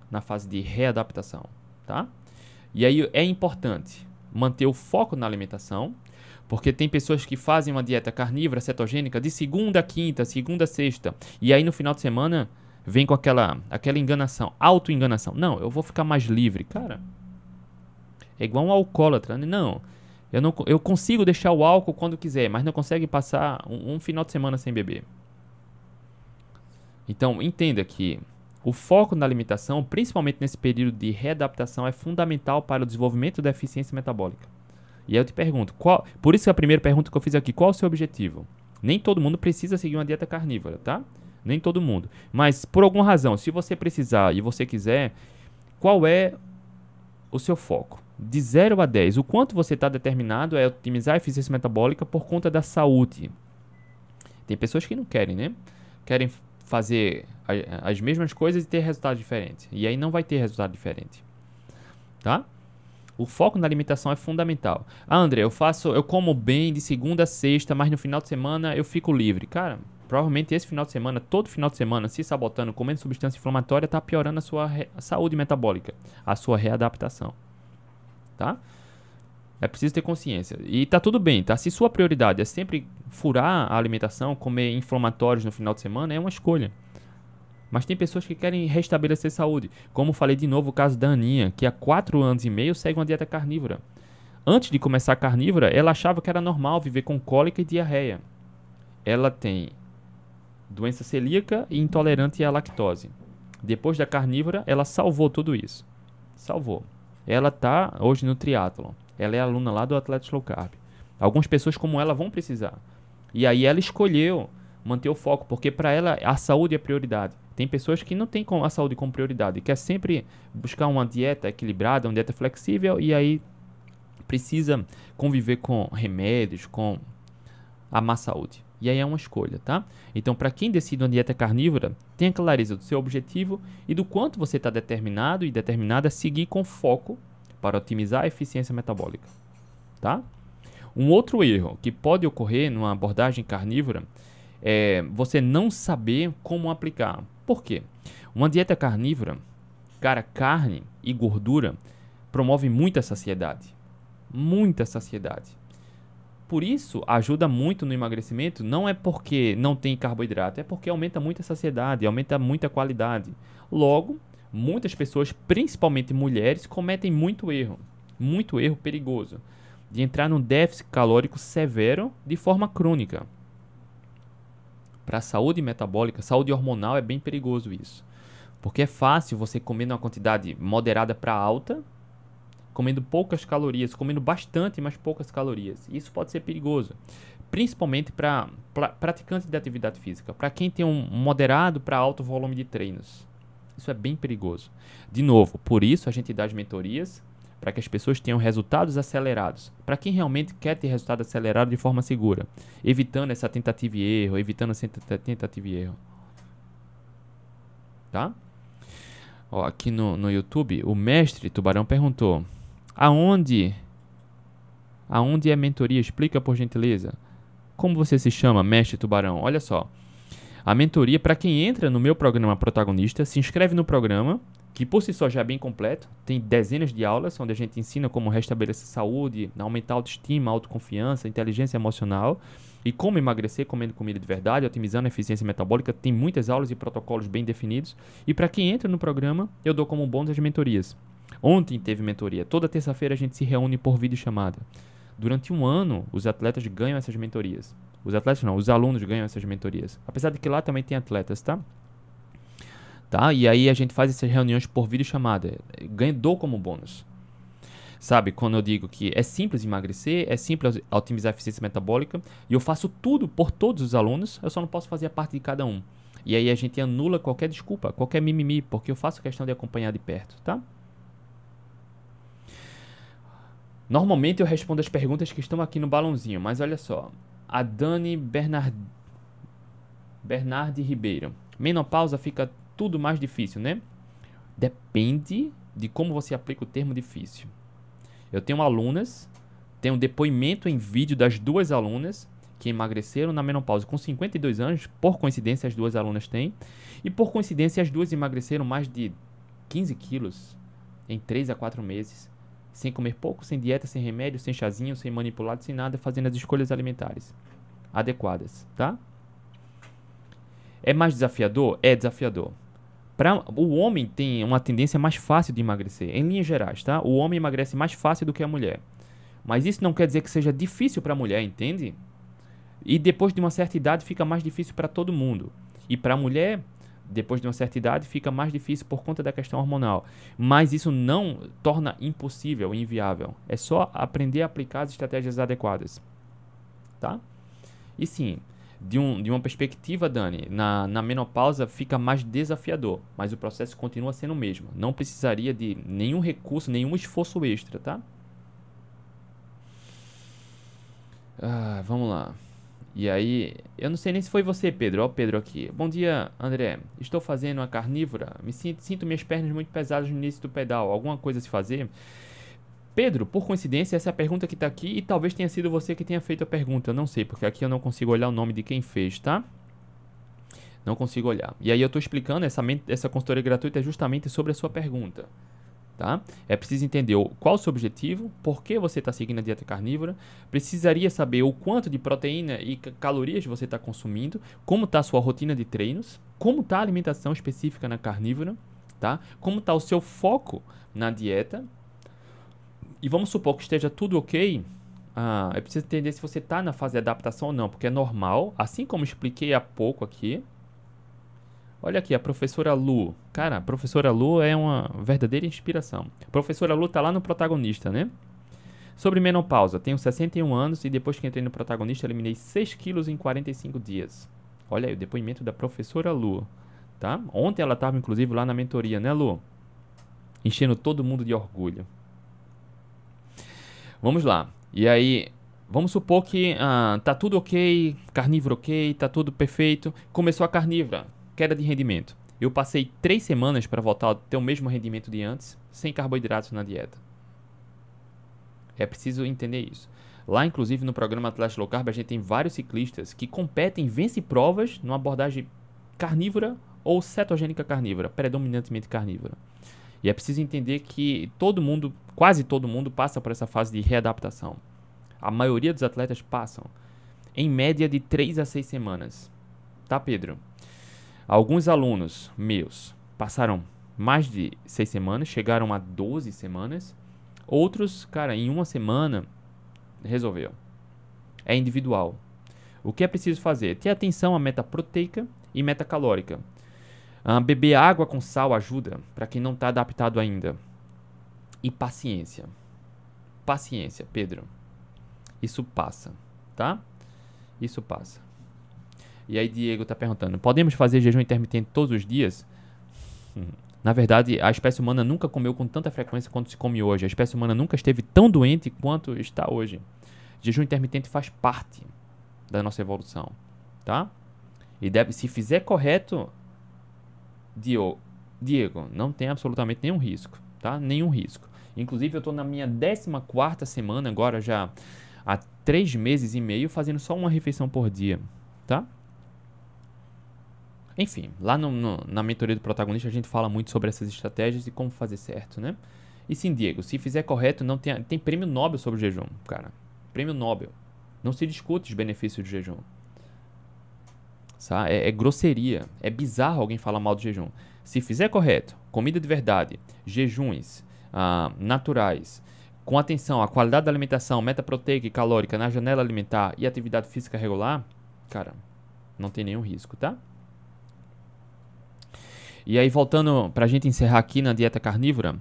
na fase de readaptação, tá? E aí é importante manter o foco na alimentação, porque tem pessoas que fazem uma dieta carnívora, cetogênica, de segunda a quinta, segunda a sexta, e aí no final de semana vem com aquela, aquela enganação, auto-enganação. Não, eu vou ficar mais livre. Cara, é igual um alcoólatra. Né? Não, eu, não, eu consigo deixar o álcool quando quiser, mas não consegue passar um, um final de semana sem beber. Então, entenda que o foco na alimentação, principalmente nesse período de readaptação, é fundamental para o desenvolvimento da eficiência metabólica. E aí eu te pergunto, qual, por isso que a primeira pergunta que eu fiz aqui, qual é o seu objetivo? Nem todo mundo precisa seguir uma dieta carnívora, tá? Nem todo mundo. Mas por alguma razão, se você precisar e você quiser, qual é o seu foco? De 0 a 10, o quanto você está determinado é otimizar a eficiência metabólica por conta da saúde. Tem pessoas que não querem, né? Querem fazer as mesmas coisas e ter resultado diferente. E aí não vai ter resultado diferente. Tá? O foco na alimentação é fundamental. Ah, André, eu faço, eu como bem de segunda a sexta, mas no final de semana eu fico livre. Cara, provavelmente esse final de semana, todo final de semana, se sabotando, comendo substância inflamatória, está piorando a sua saúde metabólica, a sua readaptação. Tá? É preciso ter consciência. E tá tudo bem, tá? Se sua prioridade é sempre furar a alimentação, comer inflamatórios no final de semana, é uma escolha. Mas tem pessoas que querem restabelecer saúde. Como falei de novo o caso da Aninha, que há 4 anos e meio segue uma dieta carnívora. Antes de começar a carnívora, ela achava que era normal viver com cólica e diarreia. Ela tem doença celíaca e intolerante à lactose. Depois da carnívora, ela salvou tudo isso. Salvou. Ela está hoje no triatlon. Ela é aluna lá do Atlético Low Carb. Algumas pessoas como ela vão precisar. E aí ela escolheu manter o foco, porque para ela a saúde é prioridade. Tem pessoas que não têm a saúde como prioridade, quer sempre buscar uma dieta equilibrada, uma dieta flexível e aí precisa conviver com remédios, com a má saúde. E aí é uma escolha, tá? Então, para quem decide uma dieta carnívora, tenha clareza do seu objetivo e do quanto você está determinado e determinada a seguir com foco para otimizar a eficiência metabólica, tá? Um outro erro que pode ocorrer numa abordagem carnívora é você não saber como aplicar. Por quê? Uma dieta carnívora, cara, carne e gordura promove muita saciedade. Muita saciedade. Por isso, ajuda muito no emagrecimento, não é porque não tem carboidrato, é porque aumenta muito a saciedade, aumenta muito a qualidade. Logo, muitas pessoas, principalmente mulheres, cometem muito erro, muito erro perigoso, de entrar num déficit calórico severo de forma crônica para a saúde metabólica, saúde hormonal, é bem perigoso isso. Porque é fácil você comer numa quantidade moderada para alta, comendo poucas calorias, comendo bastante, mas poucas calorias. Isso pode ser perigoso, principalmente para praticantes de atividade física, para quem tem um moderado para alto volume de treinos. Isso é bem perigoso. De novo, por isso a gente dá as mentorias para que as pessoas tenham resultados acelerados. Para quem realmente quer ter resultado acelerado de forma segura, evitando essa tentativa e erro, evitando essa tentativa e erro. Tá? Ó, aqui no, no YouTube, o mestre Tubarão perguntou: Aonde? Aonde é mentoria? Explica por gentileza. Como você se chama, mestre Tubarão? Olha só. A mentoria, para quem entra no meu programa protagonista, se inscreve no programa, que por si só já é bem completo. Tem dezenas de aulas onde a gente ensina como restabelecer saúde, aumentar a autoestima, autoconfiança, inteligência emocional e como emagrecer comendo comida de verdade, otimizando a eficiência metabólica. Tem muitas aulas e protocolos bem definidos. E para quem entra no programa, eu dou como bônus as mentorias. Ontem teve mentoria. Toda terça-feira a gente se reúne por vídeo chamada. Durante um ano, os atletas ganham essas mentorias. Os atletas não, os alunos ganham essas mentorias. Apesar de que lá também tem atletas, tá? Tá? E aí a gente faz essas reuniões por vídeo chamada. Dou como bônus. Sabe, quando eu digo que é simples emagrecer, é simples otimizar a eficiência metabólica, e eu faço tudo por todos os alunos, eu só não posso fazer a parte de cada um. E aí a gente anula qualquer desculpa, qualquer mimimi, porque eu faço questão de acompanhar de perto, tá? Normalmente eu respondo as perguntas que estão aqui no balãozinho, mas olha só a Dani Bernard... Bernardi Ribeiro. Menopausa fica tudo mais difícil, né? Depende de como você aplica o termo difícil. Eu tenho alunas, tenho depoimento em vídeo das duas alunas que emagreceram na menopausa com 52 anos, por coincidência as duas alunas têm, e por coincidência as duas emagreceram mais de 15 quilos em 3 a 4 meses sem comer pouco, sem dieta, sem remédio, sem chazinho, sem manipulado, sem nada, fazendo as escolhas alimentares adequadas, tá? É mais desafiador? É desafiador. Pra, o homem tem uma tendência mais fácil de emagrecer, em linhas gerais, tá? O homem emagrece mais fácil do que a mulher. Mas isso não quer dizer que seja difícil para a mulher, entende? E depois de uma certa idade fica mais difícil para todo mundo. E para a mulher depois de uma certa idade fica mais difícil por conta da questão hormonal. Mas isso não torna impossível, inviável. É só aprender a aplicar as estratégias adequadas. Tá? E sim, de, um, de uma perspectiva, Dani, na, na menopausa fica mais desafiador, mas o processo continua sendo o mesmo. Não precisaria de nenhum recurso, nenhum esforço extra, tá? Ah, vamos lá. E aí, eu não sei nem se foi você, Pedro. Ó, Pedro aqui. Bom dia, André. Estou fazendo uma carnívora. Me sinto, sinto minhas pernas muito pesadas no início do pedal. Alguma coisa a se fazer? Pedro, por coincidência, essa é a pergunta que está aqui e talvez tenha sido você que tenha feito a pergunta. Eu não sei, porque aqui eu não consigo olhar o nome de quem fez, tá? Não consigo olhar. E aí eu estou explicando, essa, essa consultoria gratuita é justamente sobre a sua pergunta. Tá? É preciso entender qual o seu objetivo, por que você está seguindo a dieta carnívora, precisaria saber o quanto de proteína e calorias você está consumindo, como está a sua rotina de treinos, como está a alimentação específica na carnívora, tá? como está o seu foco na dieta. E vamos supor que esteja tudo ok, ah, é preciso entender se você está na fase de adaptação ou não, porque é normal, assim como expliquei há pouco aqui, Olha aqui, a professora Lu. Cara, a professora Lu é uma verdadeira inspiração. A professora Lu tá lá no protagonista, né? Sobre menopausa, tenho 61 anos e depois que entrei no protagonista eliminei 6 quilos em 45 dias. Olha aí o depoimento da professora Lu, tá? Ontem ela estava inclusive lá na mentoria, né, Lu? Enchendo todo mundo de orgulho. Vamos lá. E aí, vamos supor que ah, tá tudo ok, carnívoro ok, tá tudo perfeito. Começou a carnívora queda de rendimento. Eu passei três semanas para voltar a ter o mesmo rendimento de antes, sem carboidratos na dieta. É preciso entender isso. Lá, inclusive, no programa Atlas Low Carb, a gente tem vários ciclistas que competem, vencem provas numa abordagem carnívora ou cetogênica carnívora, predominantemente carnívora. E é preciso entender que todo mundo, quase todo mundo, passa por essa fase de readaptação. A maioria dos atletas passam, em média, de 3 a 6 semanas. Tá, Pedro? Alguns alunos meus passaram mais de seis semanas, chegaram a 12 semanas. Outros, cara, em uma semana resolveu. É individual. O que é preciso fazer? Ter atenção à meta proteica e meta calórica. Uh, beber água com sal ajuda para quem não está adaptado ainda. E paciência. paciência, Pedro. Isso passa, tá? Isso passa. E aí Diego está perguntando: podemos fazer jejum intermitente todos os dias? Na verdade, a espécie humana nunca comeu com tanta frequência quanto se come hoje. A espécie humana nunca esteve tão doente quanto está hoje. Jejum intermitente faz parte da nossa evolução, tá? E deve, se fizer correto, Diego, Diego, não tem absolutamente nenhum risco, tá? Nenhum risco. Inclusive, eu estou na minha 14 semana, agora já há três meses e meio, fazendo só uma refeição por dia, tá? Enfim, lá no, no, na mentoria do protagonista a gente fala muito sobre essas estratégias e como fazer certo, né? E sim, Diego, se fizer correto, não tem, tem prêmio Nobel sobre o jejum, cara. Prêmio Nobel. Não se discute os benefícios do jejum. Sabe? É, é grosseria. É bizarro alguém falar mal do jejum. Se fizer correto, comida de verdade, jejuns ah, naturais, com atenção à qualidade da alimentação, meta proteica e calórica na janela alimentar e atividade física regular, cara, não tem nenhum risco, tá? E aí, voltando para a gente encerrar aqui na dieta carnívora,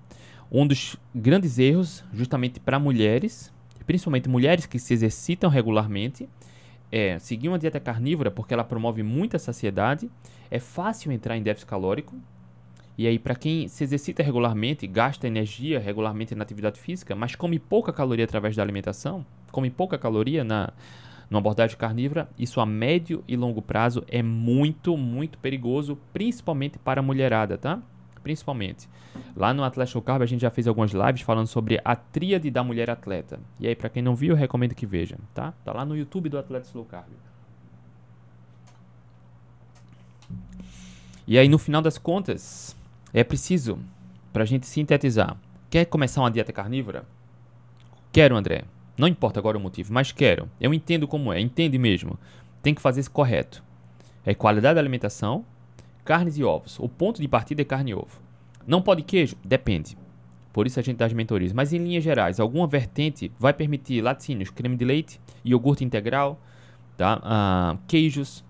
um dos grandes erros, justamente para mulheres, principalmente mulheres que se exercitam regularmente, é seguir uma dieta carnívora porque ela promove muita saciedade, é fácil entrar em déficit calórico. E aí, para quem se exercita regularmente, gasta energia regularmente na atividade física, mas come pouca caloria através da alimentação, come pouca caloria na, numa abordagem carnívora, isso a médio e longo prazo é muito, muito perigoso, principalmente para a mulherada, tá? Principalmente. Lá no Atlético Carb a gente já fez algumas lives falando sobre a tríade da mulher atleta. E aí, para quem não viu, eu recomendo que veja, tá? Tá lá no YouTube do Atlético Low Carb. E aí, no final das contas, é preciso, para a gente sintetizar, quer começar uma dieta carnívora? Quero, André. Não importa agora o motivo, mas quero. Eu entendo como é, entende mesmo. Tem que fazer isso correto. É qualidade da alimentação, carnes e ovos. O ponto de partida é carne e ovo. Não pode queijo? Depende. Por isso a gente dá as mentorias. Mas em linhas gerais, alguma vertente vai permitir laticínios, creme de leite, iogurte integral, tá? Ah, queijos.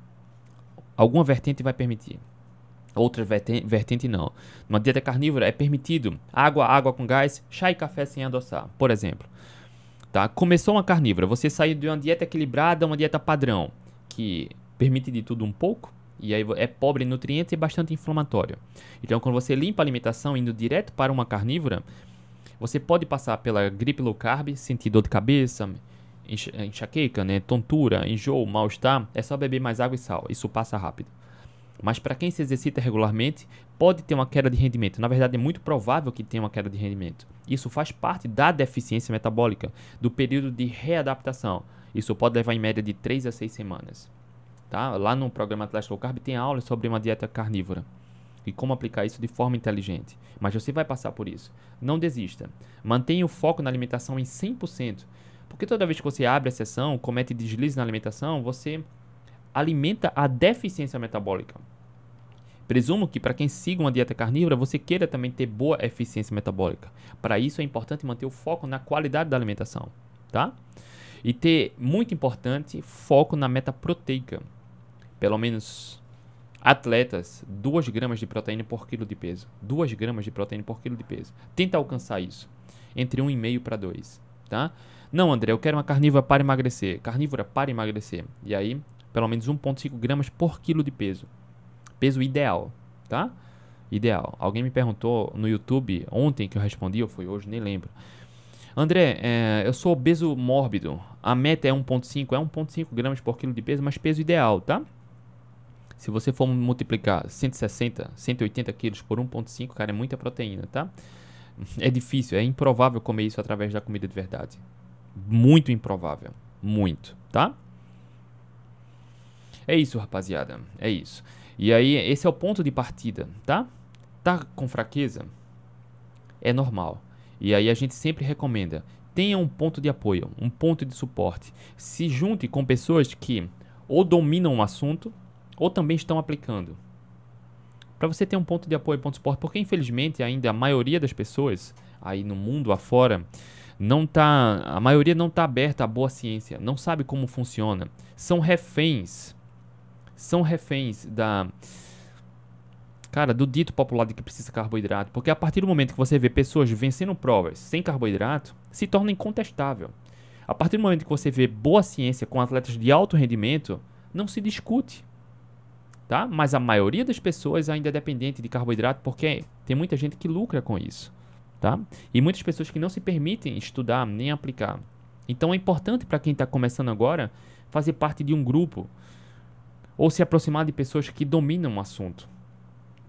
Alguma vertente vai permitir. Outra vertente não. Numa dieta carnívora é permitido água, água com gás, chá e café sem adoçar, por exemplo. Tá? Começou uma carnívora, você saiu de uma dieta equilibrada uma dieta padrão, que permite de tudo um pouco, e aí é pobre em nutrientes e bastante inflamatório. Então, quando você limpa a alimentação indo direto para uma carnívora, você pode passar pela gripe low carb, sentir dor de cabeça, enxaqueca, né, tontura, enjoo, mal-estar, é só beber mais água e sal, isso passa rápido. Mas para quem se exercita regularmente, pode ter uma queda de rendimento. Na verdade, é muito provável que tenha uma queda de rendimento. Isso faz parte da deficiência metabólica, do período de readaptação. Isso pode levar em média de 3 a 6 semanas. Tá? Lá no programa Atlético Low Carb tem aulas sobre uma dieta carnívora e como aplicar isso de forma inteligente. Mas você vai passar por isso. Não desista. Mantenha o foco na alimentação em 100%. Porque toda vez que você abre a sessão, comete deslize na alimentação, você alimenta a deficiência metabólica. Presumo que para quem siga uma dieta carnívora, você queira também ter boa eficiência metabólica. Para isso é importante manter o foco na qualidade da alimentação, tá? E ter, muito importante, foco na meta proteica. Pelo menos atletas, 2 gramas de proteína por quilo de peso. 2 gramas de proteína por quilo de peso. Tenta alcançar isso. Entre 1,5 para 2, tá? Não, André, eu quero uma carnívora para emagrecer. Carnívora para emagrecer. E aí, pelo menos 1,5 gramas por quilo de peso. Peso ideal, tá? Ideal. Alguém me perguntou no YouTube ontem que eu respondi, ou foi hoje, nem lembro. André, é, eu sou obeso mórbido. A meta é 1,5, é 1,5 gramas por quilo de peso, mas peso ideal, tá? Se você for multiplicar 160, 180 quilos por 1,5, cara, é muita proteína, tá? É difícil, é improvável comer isso através da comida de verdade. Muito improvável. Muito, tá? É isso, rapaziada. É isso. E aí, esse é o ponto de partida, tá? Tá com fraqueza? É normal. E aí a gente sempre recomenda: tenha um ponto de apoio, um ponto de suporte. Se junte com pessoas que ou dominam o assunto ou também estão aplicando. Para você ter um ponto de apoio, ponto de suporte, porque infelizmente ainda a maioria das pessoas aí no mundo afora não tá, a maioria não está aberta à boa ciência, não sabe como funciona, são reféns são reféns da cara, do dito popular de que precisa carboidrato, porque a partir do momento que você vê pessoas vencendo provas sem carboidrato, se torna incontestável. A partir do momento que você vê boa ciência com atletas de alto rendimento, não se discute. Tá? Mas a maioria das pessoas ainda é dependente de carboidrato porque tem muita gente que lucra com isso. Tá? E muitas pessoas que não se permitem estudar nem aplicar. Então é importante para quem está começando agora fazer parte de um grupo ou se aproximar de pessoas que dominam o assunto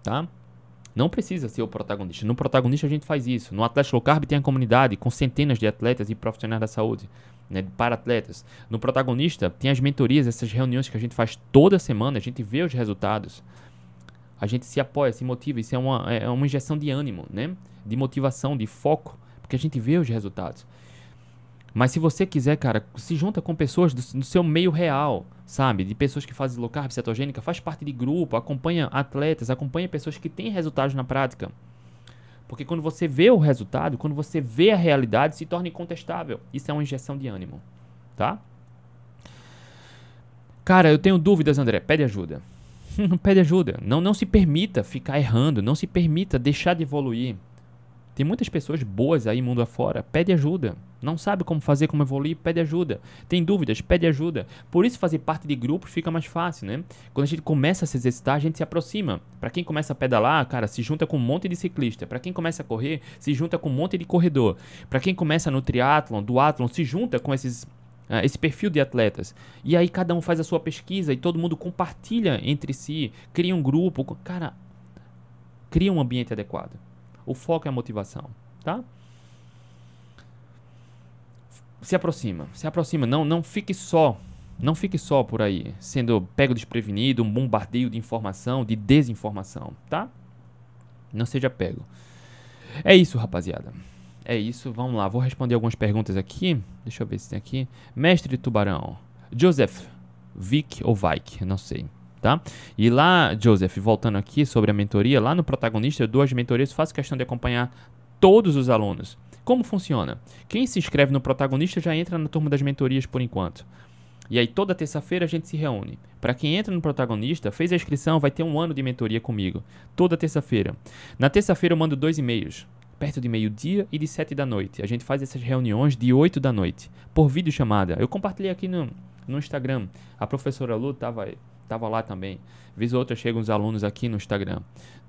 tá? Não precisa ser o protagonista. No protagonista a gente faz isso. No Atlético Low Carb tem a comunidade com centenas de atletas e profissionais da saúde, né, para atletas. No protagonista tem as mentorias, essas reuniões que a gente faz toda semana, a gente vê os resultados. A gente se apoia, se motiva, isso é uma, é uma injeção de ânimo, né? De motivação, de foco, porque a gente vê os resultados. Mas se você quiser, cara, se junta com pessoas do, do seu meio real, sabe? De pessoas que fazem low carb cetogênica, faz parte de grupo, acompanha atletas, acompanha pessoas que têm resultados na prática. Porque quando você vê o resultado, quando você vê a realidade, se torna incontestável. Isso é uma injeção de ânimo, tá? Cara, eu tenho dúvidas, André. Pede ajuda. Pede ajuda. Não, não se permita ficar errando. Não se permita deixar de evoluir. Tem muitas pessoas boas aí mundo afora. Pede ajuda. Não sabe como fazer, como evoluir, pede ajuda. Tem dúvidas, pede ajuda. Por isso fazer parte de grupos fica mais fácil, né? Quando a gente começa a se exercitar, a gente se aproxima. Para quem começa a pedalar, cara, se junta com um monte de ciclista. Para quem começa a correr, se junta com um monte de corredor. Para quem começa no triatlon, duatlon, se junta com esses Uh, esse perfil de atletas. E aí cada um faz a sua pesquisa e todo mundo compartilha entre si, cria um grupo. Cara, cria um ambiente adequado. O foco é a motivação, tá? Se aproxima, se aproxima, não, não fique só, não fique só por aí, sendo pego desprevenido, um bombardeio de informação, de desinformação, tá? Não seja pego. É isso, rapaziada. É isso, vamos lá. Vou responder algumas perguntas aqui. Deixa eu ver se tem aqui. Mestre Tubarão. Joseph Vic ou Vike, não sei tá? E lá, Joseph, voltando aqui sobre a mentoria, lá no protagonista, eu dou as mentorias, faço questão de acompanhar todos os alunos. Como funciona? Quem se inscreve no protagonista já entra na turma das mentorias por enquanto. E aí toda terça-feira a gente se reúne. Para quem entra no protagonista, fez a inscrição, vai ter um ano de mentoria comigo. Toda terça-feira. Na terça-feira eu mando dois e-mails. Perto de meio-dia e de sete da noite. A gente faz essas reuniões de oito da noite. Por vídeo chamada. Eu compartilhei aqui no, no Instagram. A professora Lu estava Tava lá também. Vez ou outra chegam os alunos aqui no Instagram,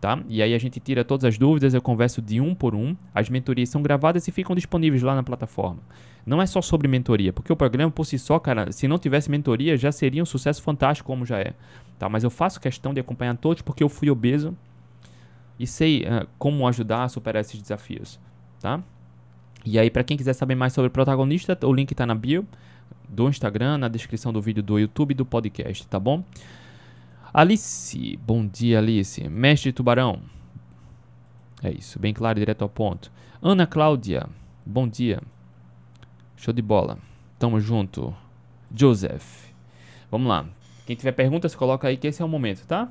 tá? E aí a gente tira todas as dúvidas, eu converso de um por um. As mentorias são gravadas e ficam disponíveis lá na plataforma. Não é só sobre mentoria, porque o programa por si só, cara, se não tivesse mentoria, já seria um sucesso fantástico como já é, tá? Mas eu faço questão de acompanhar todos porque eu fui obeso e sei uh, como ajudar a superar esses desafios, tá? E aí, para quem quiser saber mais sobre o protagonista, o link está na bio do Instagram, na descrição do vídeo do YouTube e do podcast, tá bom? Alice, bom dia Alice. Mestre Tubarão. É isso, bem claro, direto ao ponto. Ana Cláudia, bom dia. Show de bola. Tamo junto. Joseph. Vamos lá. Quem tiver perguntas, coloca aí que esse é o momento, tá?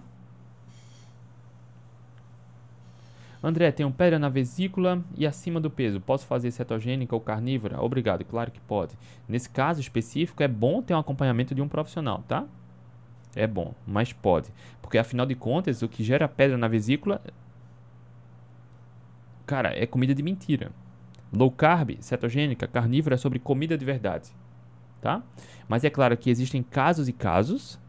André, tenho pedra na vesícula e acima do peso. Posso fazer cetogênica ou carnívora? Obrigado, claro que pode. Nesse caso específico, é bom ter um acompanhamento de um profissional, tá? É bom, mas pode. Porque afinal de contas, o que gera pedra na vesícula. Cara, é comida de mentira. Low carb, cetogênica, carnívora é sobre comida de verdade. Tá? Mas é claro que existem casos e casos.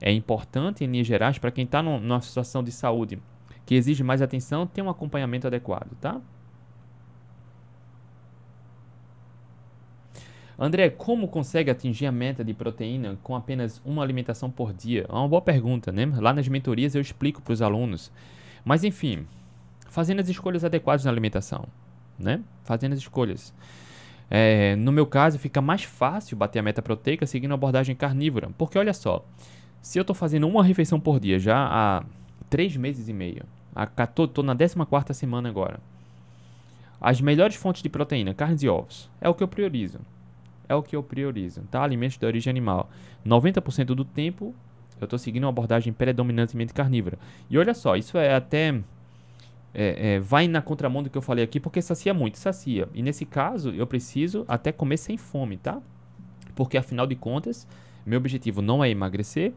É importante, em linhas gerais, para quem está numa situação de saúde que exige mais atenção, tem um acompanhamento adequado, tá? André, como consegue atingir a meta de proteína com apenas uma alimentação por dia? É uma boa pergunta, né? Lá nas mentorias eu explico para os alunos. Mas enfim, fazendo as escolhas adequadas na alimentação, né? Fazendo as escolhas. É, no meu caso, fica mais fácil bater a meta proteica seguindo a abordagem carnívora. Porque olha só, se eu estou fazendo uma refeição por dia já há três meses e meio, Estou na 14 semana agora. As melhores fontes de proteína, carnes e ovos. É o que eu priorizo. É o que eu priorizo, tá? Alimentos de origem animal. 90% do tempo eu estou seguindo uma abordagem predominantemente carnívora. E olha só, isso é até. É, é, vai na contramão do que eu falei aqui, porque sacia muito, sacia. E nesse caso, eu preciso até comer sem fome, tá? Porque afinal de contas, meu objetivo não é emagrecer,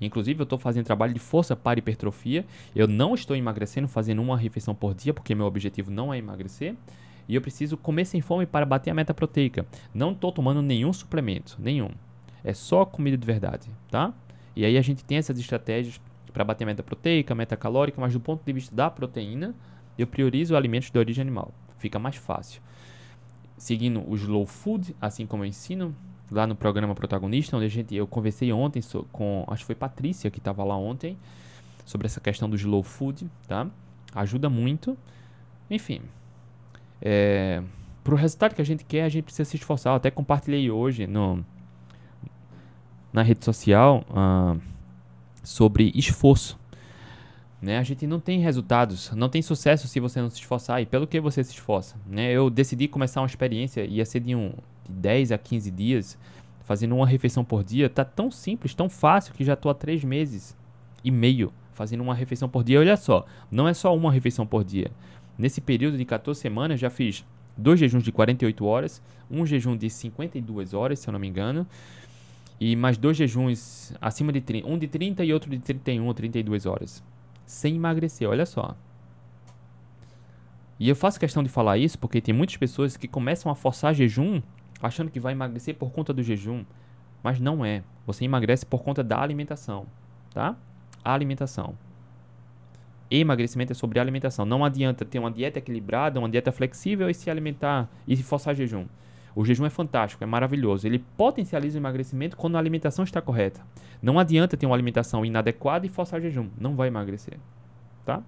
Inclusive, eu estou fazendo trabalho de força para hipertrofia. Eu não estou emagrecendo fazendo uma refeição por dia, porque meu objetivo não é emagrecer. E eu preciso comer sem fome para bater a meta proteica. Não estou tomando nenhum suplemento, nenhum. É só comida de verdade, tá? E aí a gente tem essas estratégias para bater a meta proteica, meta calórica, mas do ponto de vista da proteína, eu priorizo alimentos de origem animal. Fica mais fácil. Seguindo o slow food, assim como eu ensino lá no programa protagonista, onde a gente eu conversei ontem so, com, acho que foi Patrícia que estava lá ontem, sobre essa questão do slow food, tá? Ajuda muito. Enfim, é, para o resultado que a gente quer, a gente precisa se esforçar. Eu até compartilhei hoje no, na rede social uh, sobre esforço. Né? A gente não tem resultados, não tem sucesso se você não se esforçar. E pelo que você se esforça? Né? Eu decidi começar uma experiência, ia ser de, um, de 10 a 15 dias, fazendo uma refeição por dia. Tá tão simples, tão fácil, que já estou há 3 meses e meio fazendo uma refeição por dia. Olha só, não é só uma refeição por dia. Nesse período de 14 semanas, já fiz dois jejuns de 48 horas, um jejum de 52 horas, se eu não me engano, e mais dois jejuns acima de 30, um de 30 e outro de 31 ou 32 horas, sem emagrecer, olha só. E eu faço questão de falar isso porque tem muitas pessoas que começam a forçar jejum achando que vai emagrecer por conta do jejum, mas não é. Você emagrece por conta da alimentação, tá? A alimentação emagrecimento é sobre alimentação. Não adianta ter uma dieta equilibrada, uma dieta flexível e se alimentar e forçar jejum. O jejum é fantástico, é maravilhoso. Ele potencializa o emagrecimento quando a alimentação está correta. Não adianta ter uma alimentação inadequada e forçar jejum. Não vai emagrecer. Tá?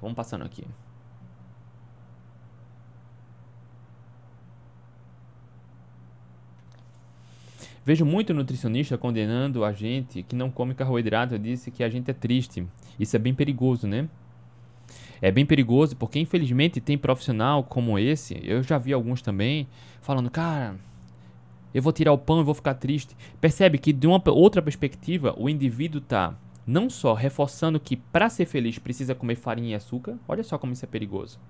Vamos passando aqui. Vejo muito nutricionista condenando a gente que não come carboidrato, disse que a gente é triste. Isso é bem perigoso, né? É bem perigoso porque infelizmente tem profissional como esse, eu já vi alguns também, falando, cara, eu vou tirar o pão e vou ficar triste. Percebe que de uma outra perspectiva, o indivíduo tá não só reforçando que para ser feliz precisa comer farinha e açúcar, olha só como isso é perigoso.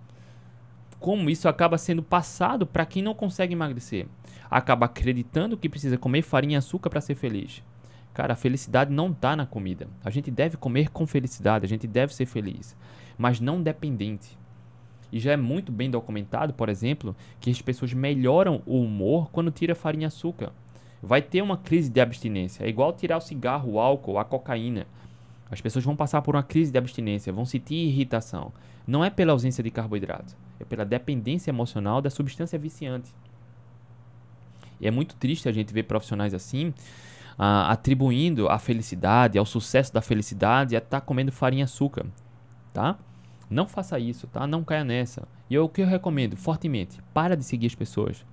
Como isso acaba sendo passado para quem não consegue emagrecer acaba acreditando que precisa comer farinha e açúcar para ser feliz. Cara, a felicidade não está na comida. A gente deve comer com felicidade, a gente deve ser feliz, mas não dependente. E já é muito bem documentado, por exemplo, que as pessoas melhoram o humor quando tira farinha e açúcar. Vai ter uma crise de abstinência. É igual tirar o cigarro, o álcool, a cocaína. As pessoas vão passar por uma crise de abstinência, vão sentir irritação. Não é pela ausência de carboidrato, é pela dependência emocional da substância viciante. E é muito triste a gente ver profissionais assim uh, atribuindo a felicidade, ao sucesso da felicidade, a estar tá comendo farinha e açúcar, tá? Não faça isso, tá? Não caia nessa. E eu, o que eu recomendo fortemente, para de seguir as pessoas.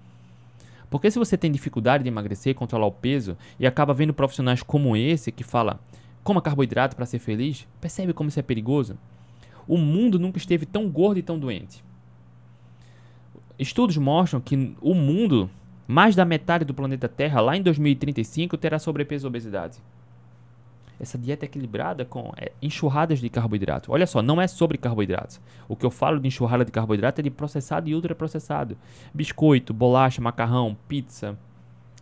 Porque se você tem dificuldade de emagrecer, controlar o peso e acaba vendo profissionais como esse que fala coma carboidrato para ser feliz, percebe como isso é perigoso? O mundo nunca esteve tão gordo e tão doente. Estudos mostram que o mundo mais da metade do planeta Terra, lá em 2035, terá sobrepeso e obesidade. Essa dieta equilibrada com é, enxurradas de carboidrato. Olha só, não é sobre carboidratos. O que eu falo de enxurrada de carboidrato é de processado e ultraprocessado. Biscoito, bolacha, macarrão, pizza,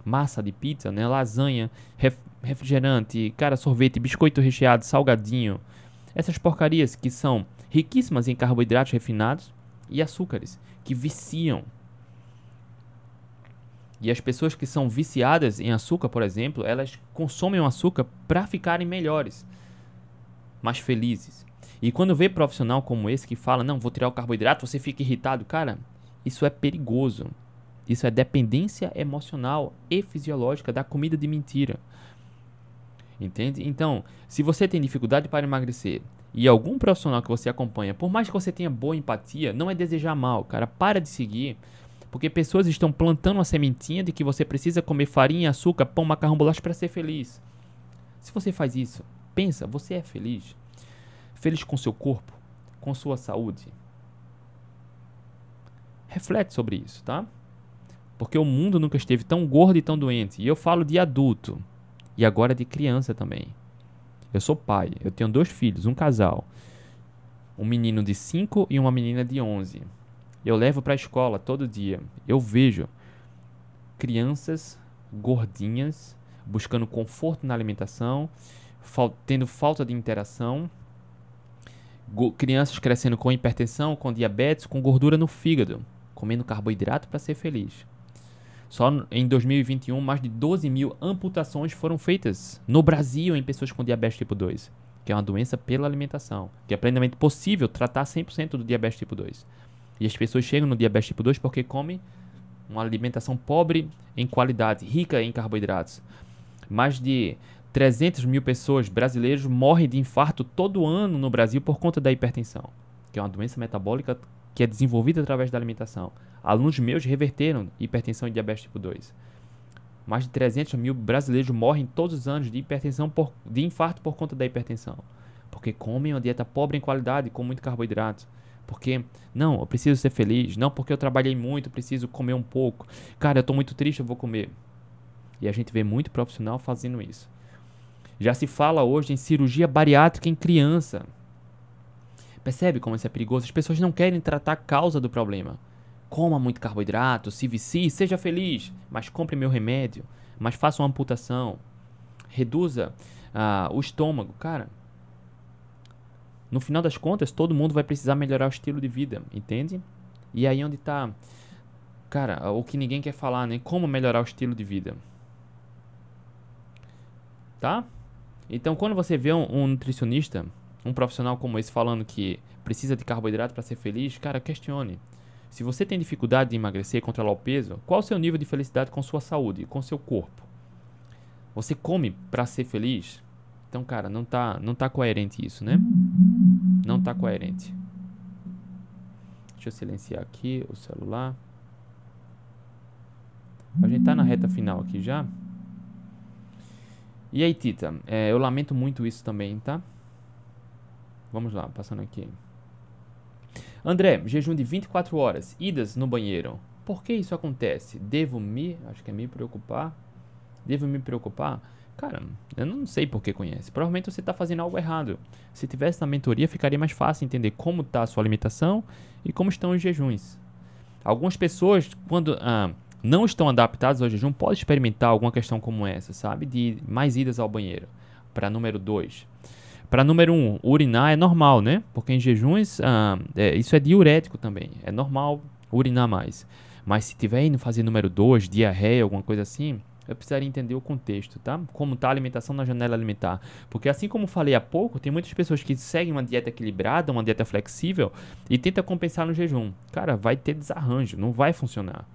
massa de pizza, né? lasanha, ref, refrigerante, cara, sorvete, biscoito recheado, salgadinho. Essas porcarias que são riquíssimas em carboidratos refinados e açúcares, que viciam e as pessoas que são viciadas em açúcar, por exemplo, elas consomem açúcar para ficarem melhores, mais felizes. E quando vê profissional como esse que fala, não, vou tirar o carboidrato, você fica irritado, cara, isso é perigoso. Isso é dependência emocional e fisiológica da comida de mentira. Entende? Então, se você tem dificuldade para emagrecer e algum profissional que você acompanha, por mais que você tenha boa empatia, não é desejar mal, cara, para de seguir porque pessoas estão plantando uma sementinha de que você precisa comer farinha, açúcar, pão, macarrão, bolacha para ser feliz. Se você faz isso, pensa, você é feliz? Feliz com seu corpo, com sua saúde? Reflete sobre isso, tá? Porque o mundo nunca esteve tão gordo e tão doente. E eu falo de adulto e agora de criança também. Eu sou pai, eu tenho dois filhos, um casal. Um menino de 5 e uma menina de 11. Eu levo para a escola todo dia. Eu vejo crianças gordinhas, buscando conforto na alimentação, fal tendo falta de interação, crianças crescendo com hipertensão, com diabetes, com gordura no fígado, comendo carboidrato para ser feliz. Só em 2021, mais de 12 mil amputações foram feitas no Brasil em pessoas com diabetes tipo 2, que é uma doença pela alimentação, que é plenamente possível tratar 100% do diabetes tipo 2. E as pessoas chegam no diabetes tipo 2 porque comem uma alimentação pobre em qualidade, rica em carboidratos. Mais de 300 mil pessoas brasileiros morrem de infarto todo ano no Brasil por conta da hipertensão, que é uma doença metabólica que é desenvolvida através da alimentação. Alunos meus reverteram hipertensão e diabetes tipo 2. Mais de 300 mil brasileiros morrem todos os anos de hipertensão por, de infarto por conta da hipertensão. Porque comem uma dieta pobre em qualidade, com muito carboidrato. Porque, não, eu preciso ser feliz. Não, porque eu trabalhei muito, preciso comer um pouco. Cara, eu estou muito triste, eu vou comer. E a gente vê muito profissional fazendo isso. Já se fala hoje em cirurgia bariátrica em criança. Percebe como isso é perigoso? As pessoas não querem tratar a causa do problema. Coma muito carboidrato, se vicie, seja feliz, mas compre meu remédio, mas faça uma amputação. Reduza uh, o estômago. Cara, no final das contas, todo mundo vai precisar melhorar o estilo de vida, entende? E aí onde está, cara, o que ninguém quer falar, né? Como melhorar o estilo de vida. Tá? Então, quando você vê um, um nutricionista, um profissional como esse falando que precisa de carboidrato para ser feliz, cara, questione. Se você tem dificuldade de emagrecer e controlar o peso, qual o seu nível de felicidade com sua saúde, com seu corpo? Você come para ser feliz? Então, cara, não tá, não tá coerente isso, né? Não tá coerente. Deixa eu silenciar aqui o celular. A gente tá na reta final aqui já. E aí, Tita, é, eu lamento muito isso também, tá? Vamos lá, passando aqui. André, jejum de 24 horas, idas no banheiro. Por que isso acontece? Devo me, acho que é me preocupar. Devo me preocupar? Cara, eu não sei por que conhece. Provavelmente você está fazendo algo errado. Se tivesse na mentoria, ficaria mais fácil entender como está a sua alimentação e como estão os jejuns. Algumas pessoas, quando ah, não estão adaptados ao jejum pode experimentar alguma questão como essa, sabe? De mais idas ao banheiro. Para número 2. Para número 1, um, urinar é normal, né? Porque em jejuns, ah, é, isso é diurético também. É normal urinar mais. Mas se tiver indo fazer número 2, diarreia, alguma coisa assim, eu precisaria entender o contexto, tá? Como está a alimentação na janela alimentar. Porque assim como falei há pouco, tem muitas pessoas que seguem uma dieta equilibrada, uma dieta flexível e tenta compensar no jejum. Cara, vai ter desarranjo, não vai funcionar.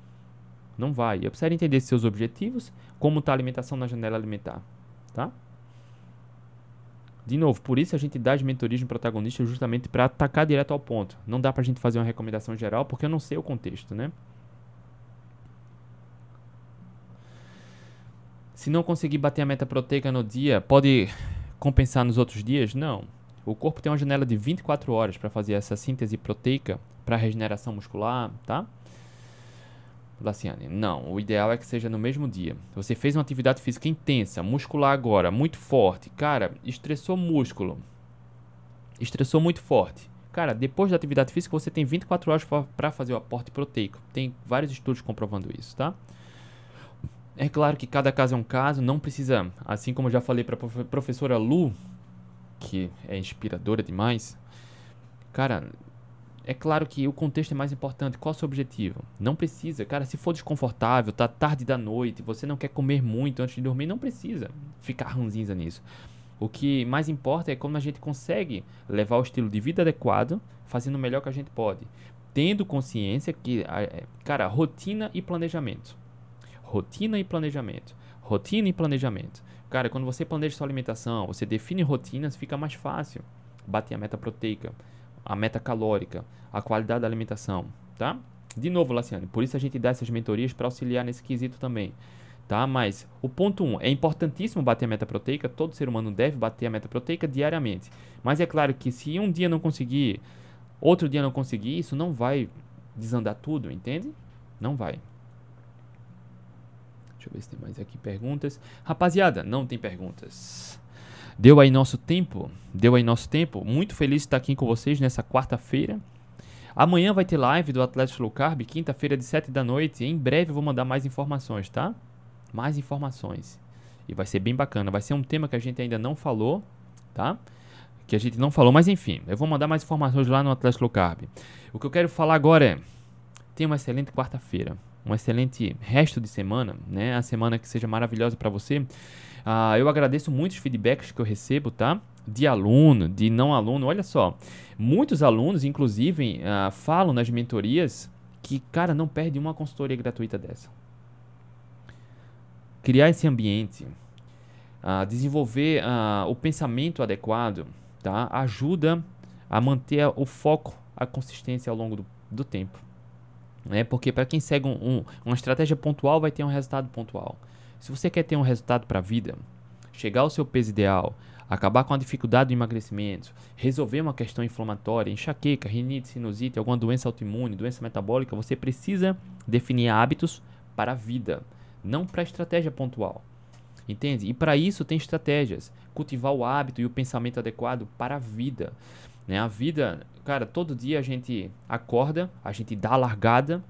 Não vai. Eu precisaria entender seus objetivos, como está a alimentação na janela alimentar, tá? De novo, por isso a gente dá as mentorias no protagonista justamente para atacar direto ao ponto. Não dá para a gente fazer uma recomendação geral porque eu não sei o contexto, né? Se não conseguir bater a meta proteica no dia, pode compensar nos outros dias? Não. O corpo tem uma janela de 24 horas para fazer essa síntese proteica para regeneração muscular, tá? Laciane, não, o ideal é que seja no mesmo dia. Você fez uma atividade física intensa, muscular agora, muito forte. Cara, estressou músculo. Estressou muito forte. Cara, depois da atividade física você tem 24 horas para fazer o aporte proteico. Tem vários estudos comprovando isso, tá? É claro que cada caso é um caso, não precisa, assim como eu já falei para professora Lu, que é inspiradora demais. Cara, é claro que o contexto é mais importante. Qual é o seu objetivo? Não precisa, cara, se for desconfortável, tá tarde da noite, você não quer comer muito antes de dormir, não precisa ficar ranzinza nisso. O que mais importa é como a gente consegue levar o estilo de vida adequado, fazendo o melhor que a gente pode. Tendo consciência que, é, cara, rotina e planejamento. Rotina e planejamento. Rotina e planejamento. Cara, quando você planeja sua alimentação, você define rotinas, fica mais fácil bater a meta proteica a meta calórica, a qualidade da alimentação, tá? De novo, Laciane, por isso a gente dá essas mentorias para auxiliar nesse quesito também, tá? Mas o ponto 1, um, é importantíssimo bater a meta proteica, todo ser humano deve bater a meta proteica diariamente. Mas é claro que se um dia não conseguir, outro dia não conseguir, isso não vai desandar tudo, entende? Não vai. Deixa eu ver se tem mais aqui perguntas. Rapaziada, não tem perguntas. Deu aí nosso tempo, deu aí nosso tempo. Muito feliz de estar aqui com vocês nessa quarta-feira. Amanhã vai ter live do Atlético Low Carb, quinta-feira de 7 da noite. Em breve eu vou mandar mais informações, tá? Mais informações. E vai ser bem bacana. Vai ser um tema que a gente ainda não falou, tá? Que a gente não falou, mas enfim, eu vou mandar mais informações lá no Atlético Low Carb. O que eu quero falar agora é: tenha uma excelente quarta-feira, um excelente resto de semana, né? A semana que seja maravilhosa para você. Ah, eu agradeço muitos feedbacks que eu recebo, tá? De aluno, de não aluno. Olha só, muitos alunos, inclusive, ah, falam nas mentorias que, cara, não perde uma consultoria gratuita dessa. Criar esse ambiente, ah, desenvolver ah, o pensamento adequado, tá? Ajuda a manter o foco, a consistência ao longo do, do tempo. Né? Porque para quem segue um, um, uma estratégia pontual, vai ter um resultado pontual. Se você quer ter um resultado para a vida, chegar ao seu peso ideal, acabar com a dificuldade do emagrecimento, resolver uma questão inflamatória, enxaqueca, rinite, sinusite, alguma doença autoimune, doença metabólica, você precisa definir hábitos para a vida, não para a estratégia pontual. Entende? E para isso tem estratégias. Cultivar o hábito e o pensamento adequado para a vida. Né? A vida, cara, todo dia a gente acorda, a gente dá a largada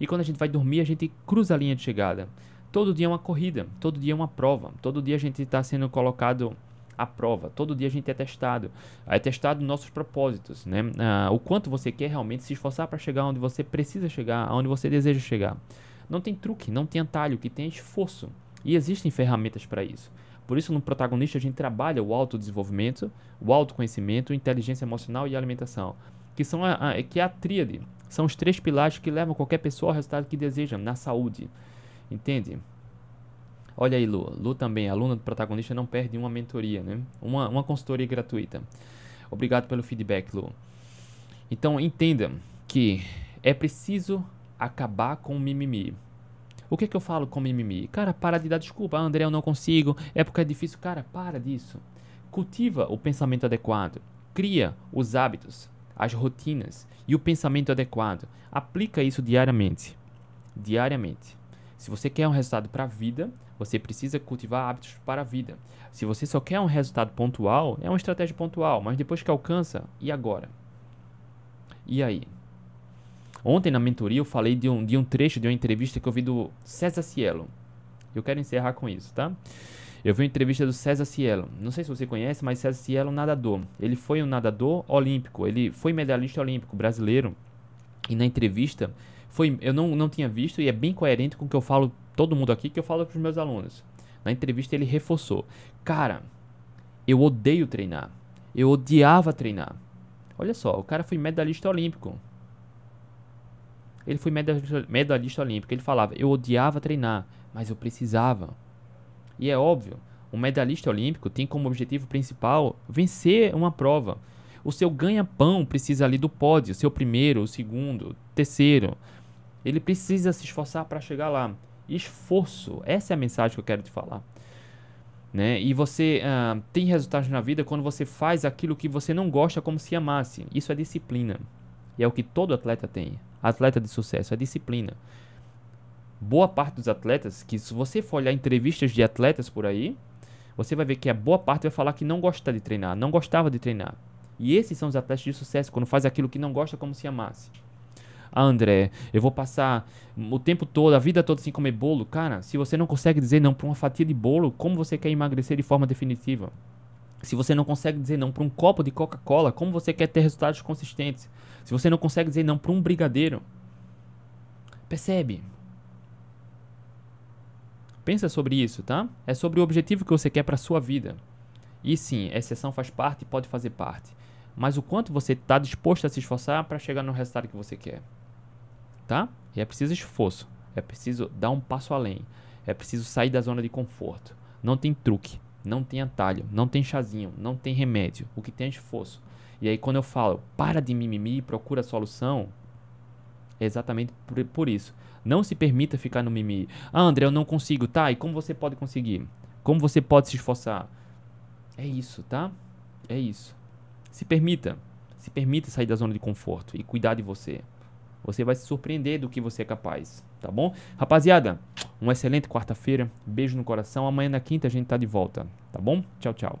e quando a gente vai dormir a gente cruza a linha de chegada. Todo dia é uma corrida, todo dia é uma prova, todo dia a gente está sendo colocado à prova, todo dia a gente é testado. É testado nossos propósitos, né? Ah, o quanto você quer realmente se esforçar para chegar onde você precisa chegar, aonde você deseja chegar. Não tem truque, não tem atalho, que tem é esforço. E existem ferramentas para isso. Por isso, no protagonista, a gente trabalha o autodesenvolvimento, o autoconhecimento, inteligência emocional e alimentação, que são a, a, que é a tríade. São os três pilares que levam qualquer pessoa ao resultado que deseja na saúde. Entende? Olha aí, Lu. Lu também, aluna do protagonista, não perde uma mentoria, né? Uma, uma consultoria gratuita. Obrigado pelo feedback, Lu. Então, entenda que é preciso acabar com o mimimi. O que, é que eu falo com mimimi? Cara, para de dar desculpa. Ah, André, eu não consigo. É porque é difícil. Cara, para disso. Cultiva o pensamento adequado. Cria os hábitos, as rotinas e o pensamento adequado. Aplica isso diariamente. Diariamente. Se você quer um resultado para a vida, você precisa cultivar hábitos para a vida. Se você só quer um resultado pontual, é uma estratégia pontual, mas depois que alcança, e agora? E aí? Ontem na mentoria eu falei de um, de um trecho de uma entrevista que eu vi do César Cielo. Eu quero encerrar com isso, tá? Eu vi uma entrevista do César Cielo. Não sei se você conhece, mas César Cielo é um nadador. Ele foi um nadador olímpico. Ele foi medalhista olímpico brasileiro. E na entrevista foi, eu não, não tinha visto e é bem coerente com o que eu falo, todo mundo aqui, que eu falo para os meus alunos. Na entrevista ele reforçou: Cara, eu odeio treinar. Eu odiava treinar. Olha só, o cara foi medalhista olímpico. Ele foi medalhista, medalhista olímpico. Ele falava: Eu odiava treinar, mas eu precisava. E é óbvio, um medalhista olímpico tem como objetivo principal vencer uma prova. O seu ganha-pão precisa ali do pódio, seu primeiro, o segundo, terceiro. Ele precisa se esforçar para chegar lá. Esforço, essa é a mensagem que eu quero te falar. Né? E você uh, tem resultados na vida quando você faz aquilo que você não gosta como se amasse. Isso é disciplina. E é o que todo atleta tem. Atleta de sucesso é disciplina. Boa parte dos atletas, que se você for olhar entrevistas de atletas por aí, você vai ver que a boa parte vai falar que não gosta de treinar, não gostava de treinar. E esses são os atletas de sucesso, quando faz aquilo que não gosta como se amasse. Ah, André, eu vou passar o tempo todo, a vida toda sem comer bolo. Cara, se você não consegue dizer não para uma fatia de bolo, como você quer emagrecer de forma definitiva? Se você não consegue dizer não para um copo de Coca-Cola, como você quer ter resultados consistentes? Se você não consegue dizer não para um brigadeiro, percebe? Pensa sobre isso, tá? É sobre o objetivo que você quer para sua vida. E sim, exceção faz parte e pode fazer parte. Mas o quanto você está disposto a se esforçar para chegar no resultado que você quer tá? E é preciso esforço, é preciso dar um passo além, é preciso sair da zona de conforto. Não tem truque, não tem atalho, não tem chazinho, não tem remédio. O que tem é esforço. E aí quando eu falo, para de mimimi e procura a solução, é exatamente por, por isso. Não se permita ficar no mimimi. Ah, André, eu não consigo. Tá, e como você pode conseguir? Como você pode se esforçar? É isso, tá? É isso. Se permita. Se permita sair da zona de conforto e cuidar de você. Você vai se surpreender do que você é capaz, tá bom? Rapaziada, uma excelente quarta-feira. Beijo no coração. Amanhã na quinta a gente tá de volta, tá bom? Tchau, tchau.